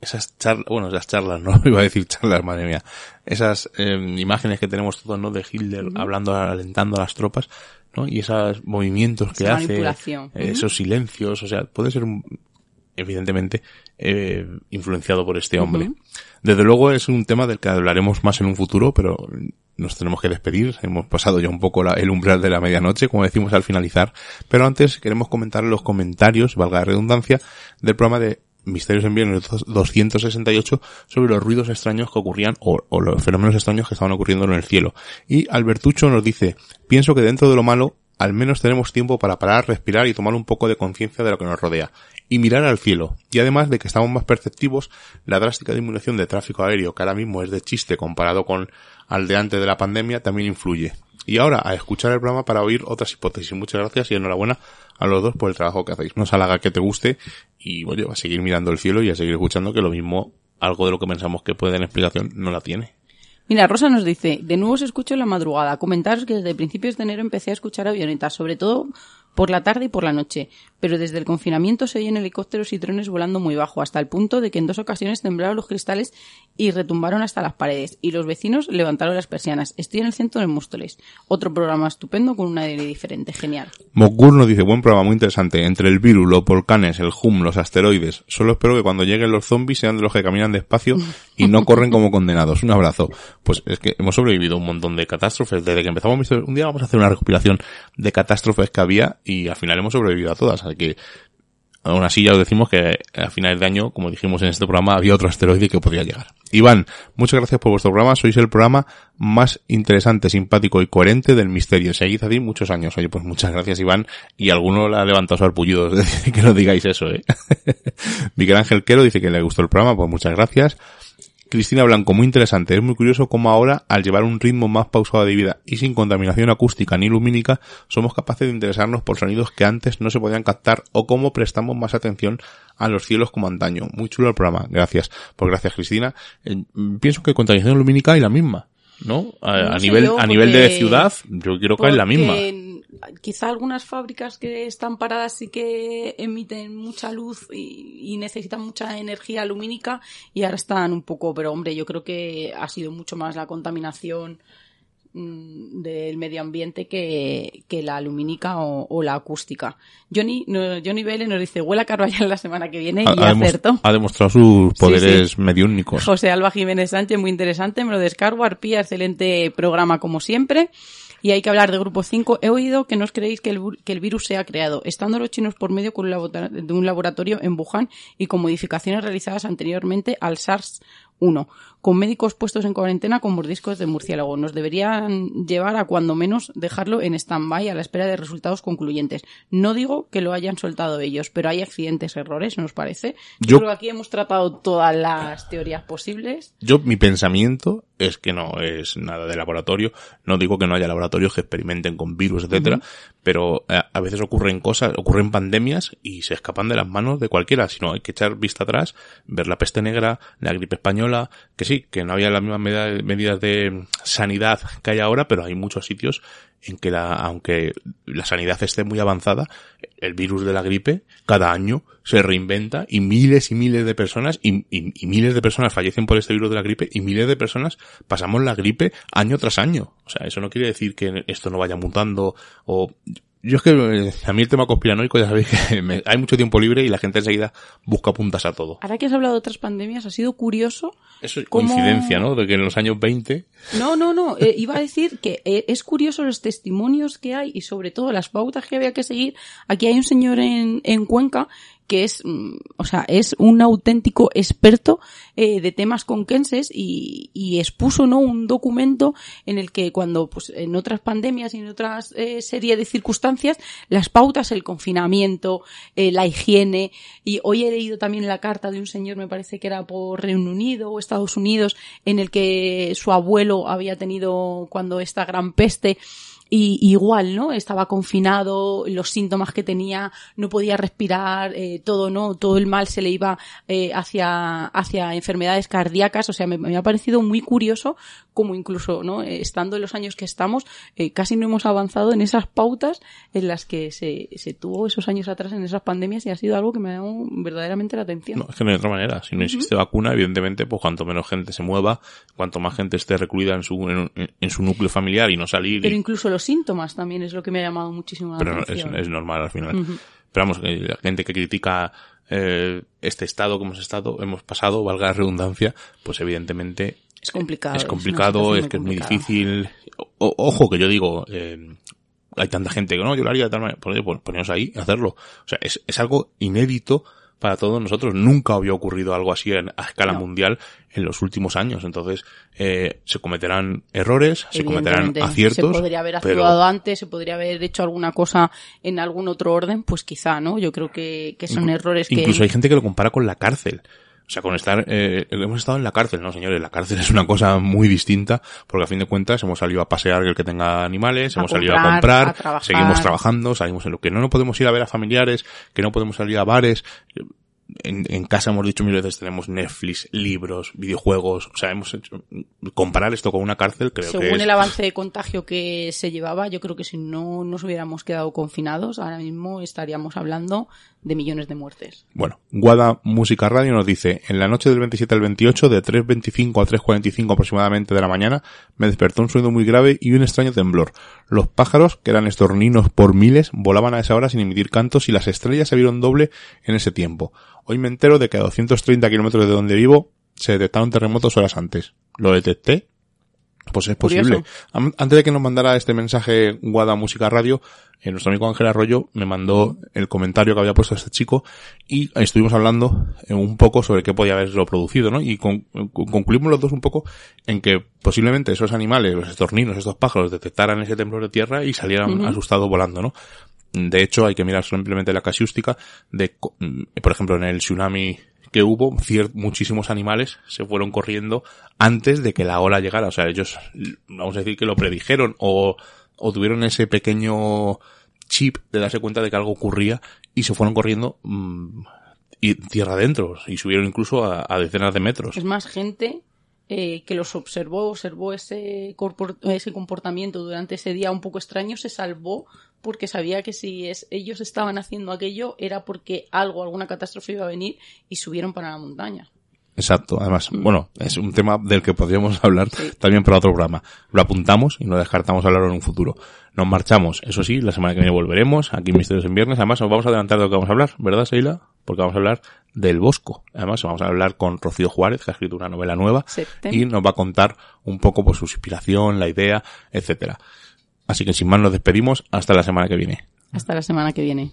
esas charlas, bueno, esas charlas, no iba a decir charlas, madre mía. Esas eh, imágenes que tenemos todos, ¿no? De Hitler hablando, alentando a las tropas, ¿no? Y esos movimientos que hace, manipulación. eh, esos silencios, o sea, puede ser un- evidentemente eh, influenciado por este hombre. Desde luego es un tema del que hablaremos más en un futuro, pero nos tenemos que despedir. Hemos pasado ya un poco la- el umbral de la medianoche, como decimos al finalizar. Pero antes queremos comentar los comentarios, valga la redundancia, del programa de Misterios en Viernes 268 sobre los ruidos extraños que ocurrían o, o los fenómenos extraños que estaban ocurriendo en el cielo. Y Albertucho nos dice, pienso que dentro de lo malo al menos tenemos tiempo para parar, respirar y tomar un poco de conciencia de lo que nos rodea. Y mirar al cielo. Y además de que estamos más perceptivos, la drástica disminución de tráfico aéreo, que ahora mismo es de chiste comparado con al de antes de la pandemia, también influye. Y ahora a escuchar el programa para oír otras hipótesis. Muchas gracias y enhorabuena a los dos por el trabajo que hacéis. Nos halaga que te guste y oye, a seguir mirando el cielo y a seguir escuchando que lo mismo, algo de lo que pensamos que puede tener explicación, no la tiene. Mira, Rosa nos dice, de nuevo os escucho la madrugada. Comentaros que desde principios de enero empecé a escuchar avionetas, sobre todo por la tarde y por la noche, pero desde el confinamiento se oyen helicópteros y drones volando muy bajo, hasta el punto de que en dos ocasiones temblaron los cristales y retumbaron hasta las paredes, y los vecinos levantaron las persianas. Estoy en el centro de Móstoles. Otro programa estupendo con una aire diferente. Genial. Mogur nos dice, buen programa, muy interesante. Entre el virus, los volcanes, el hum, los asteroides. Solo espero que cuando lleguen los zombies sean de los que caminan despacio y no corren como condenados. Un abrazo. Pues es que hemos sobrevivido un montón de catástrofes. Desde que empezamos, un día vamos a hacer una recopilación de catástrofes que había y al final hemos sobrevivido a todas. Así que, aún así ya os decimos que a finales de año, como dijimos en este programa, había otro asteroide que podría llegar. Iván, muchas gracias por vuestro programa. Sois el programa más interesante, simpático y coherente del misterio. Seguid así muchos años. Oye, pues muchas gracias, Iván. Y alguno le ha levantado su arpullido que no digáis eso, eh. Miguel Ángel Quero dice que le gustó el programa, pues muchas gracias. Cristina Blanco, muy interesante. Es muy curioso cómo ahora, al llevar un ritmo más pausado de vida y sin contaminación acústica ni lumínica, somos capaces de interesarnos por sonidos que antes no se podían captar o cómo prestamos más atención a los cielos como antaño. Muy chulo el programa. Gracias. Pues gracias, Cristina. Eh, pienso que contaminación lumínica hay la misma. ¿No? A, No a sé nivel, yo, a nivel de ciudad, yo quiero que es la misma. Quizá algunas fábricas que están paradas sí que emiten mucha luz y, y necesitan mucha energía lumínica y ahora están un poco, pero hombre, yo creo que ha sido mucho más la contaminación del medio ambiente que, que la lumínica o, o la acústica. Johnny, no, Johnny Vélez nos dice, huele a Carvajal la semana que viene Ha, y ha acertó. ha demostrado sus Sí, poderes mediúnicos. José Alba Jiménez Sánchez, muy interesante, me lo descargo. Arpía, excelente programa como siempre. Y hay que hablar de Grupo 5. He oído que no os creéis que el, que el virus se ha creado, estando los chinos por medio con un de un laboratorio en Wuhan y con modificaciones realizadas anteriormente al SARS-1, con médicos puestos en cuarentena con mordiscos de murciélago. Nos deberían llevar a cuando menos dejarlo en stand-by a la espera de resultados concluyentes. No digo que lo hayan soltado ellos, pero hay accidentes, errores, ¿nos parece? Yo, Yo- creo que aquí hemos tratado todas las teorías posibles. Yo, mi pensamiento es que no es nada de laboratorio. No digo que no haya laboratorios que experimenten con virus, etcétera, pero eh, a veces ocurren cosas, ocurren pandemias y se escapan de las manos de cualquiera. Si no, hay que echar vista atrás, ver la peste negra, la gripe española, que sí, que no había las mismas medidas de sanidad que hay ahora, pero hay muchos sitios en que la, aunque la sanidad esté muy avanzada, el virus de la gripe cada año se reinventa y miles y miles de personas y, y, miles de personas fallecen por este virus de la gripe y miles de personas pasamos la gripe año tras año. O sea, eso no quiere decir que esto no vaya mutando o yo es que eh, a mí el tema conspiranoico ya sabéis que hay mucho tiempo libre y la gente enseguida busca puntas a todo. Ahora que has hablado de otras pandemias, ha sido curioso. Eso es coincidencia, ¿no? De que en los años 20. No, no, no. Eh, iba a decir que eh, es curioso los testimonios que hay y sobre todo las pautas que había que seguir. Aquí hay un señor en, en Cuenca que es, mm, o sea, es un auténtico experto eh, de temas conquenses y, y, expuso, ¿no? Un documento en el que cuando, pues, en otras pandemias y en otras eh, serie de circunstancias, las pautas, el confinamiento, eh, la higiene, y hoy he leído también la carta de un señor, me parece que era por Reino Unido o Estados Unidos, en el que su abuelo había tenido cuando esta gran peste, y igual, ¿no? Estaba confinado, los síntomas que tenía, no podía respirar, eh, todo, ¿no? Todo el mal se le iba eh, hacia, hacia enfermedades cardíacas, o sea, me, me, ha parecido muy curioso como incluso, ¿no? Eh, estando en los años que estamos, eh, casi no hemos avanzado en esas pautas en las que se, se tuvo esos años atrás en esas pandemias y ha sido algo que me ha dado verdaderamente la atención. No, es que no hay otra manera. Si no existe vacuna, evidentemente, pues cuanto menos gente se mueva, cuanto más gente esté recluida en su, en, en su núcleo familiar y no salir. Pero incluso los síntomas también es lo que me ha llamado muchísimo la Pero atención. Pero es, es, normal al final. Pero vamos, la gente que critica eh, este estado que hemos estado, hemos pasado, valga la redundancia, pues evidentemente es complicado. Es complicado, es, es que es muy difícil. O, ojo, que yo digo, eh, hay tanta gente que no, yo lo haría de tal manera. Pues, pues poneros ahí, hacerlo. O sea, es, es algo inédito para todos nosotros. Nunca había ocurrido algo así en, a escala no. mundial en los últimos años. Entonces, eh, se cometerán errores, se cometerán aciertos. Se podría haber actuado pero... antes, se podría haber hecho alguna cosa en algún otro orden, pues quizá, ¿no? Yo creo que, que son errores que... Incluso hay gente que lo compara con la cárcel. O sea, con estar, eh, hemos estado en la cárcel, no señores, la cárcel es una cosa muy distinta, porque a fin de cuentas hemos salido a pasear el que tenga animales, A hemos comprar, salido a comprar, a trabajar. seguimos trabajando, salimos en lo que no, no podemos ir a ver a familiares, que no podemos salir a bares, en, en, casa hemos dicho mil veces tenemos Netflix, libros, videojuegos, o sea, hemos hecho, comparar esto con una cárcel creo Según que es... el avance de contagio que se llevaba, yo creo que si no nos hubiéramos quedado confinados, ahora mismo estaríamos hablando de millones de muertes. Bueno, Guada Música Radio nos dice, en la noche del 27 al 28, de 3.25 a 3.45 aproximadamente de la mañana, me despertó un sonido muy grave y un extraño temblor. Los pájaros, que eran estorninos por miles, volaban a esa hora sin emitir cantos y las estrellas se vieron doble en ese tiempo. Hoy me entero de que a 230 kilómetros de donde vivo se detectaron terremotos horas antes. Lo detecté. Pues es posible. Curioso. Antes de que nos mandara este mensaje Guada Música Radio, eh, nuestro amigo Ángel Arroyo me mandó el comentario que había puesto este chico y estuvimos hablando eh, un poco sobre qué podía haberlo producido, ¿no? Y con, con, concluimos los dos un poco en que posiblemente esos animales, los estorninos, estos pájaros, detectaran ese temblor de tierra y salieran uh -huh. asustados volando, ¿no? De hecho, hay que mirar simplemente la casiústica de, por ejemplo, en el tsunami que hubo, muchísimos animales se fueron corriendo antes de que la ola llegara. O sea, ellos, vamos a decir que lo predijeron o, o tuvieron ese pequeño chip de darse cuenta de que algo ocurría y se fueron corriendo mmm, y tierra adentro y subieron incluso a, a decenas de metros. Es más gente eh, que los observó, observó ese, ese comportamiento durante ese día un poco extraño, se salvó porque sabía que si es, ellos estaban haciendo aquello era porque algo, alguna catástrofe iba a venir y subieron para la montaña. Exacto, además, mm. bueno, es un tema del que podríamos hablar también para otro programa. Lo apuntamos y no descartamos hablarlo en un futuro. Nos marchamos, eso sí, la semana que viene volveremos, aquí en Misterios en Viernes. Además, nos vamos a adelantar de lo que vamos a hablar, ¿verdad, Seila? Porque vamos a hablar del Bosco. Además, vamos a hablar con Rocío Juárez, que ha escrito una novela nueva, y nos va a contar un poco pues su inspiración, la idea, etcétera. Así que sin más nos despedimos hasta la semana que viene. Hasta la semana que viene.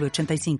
906985.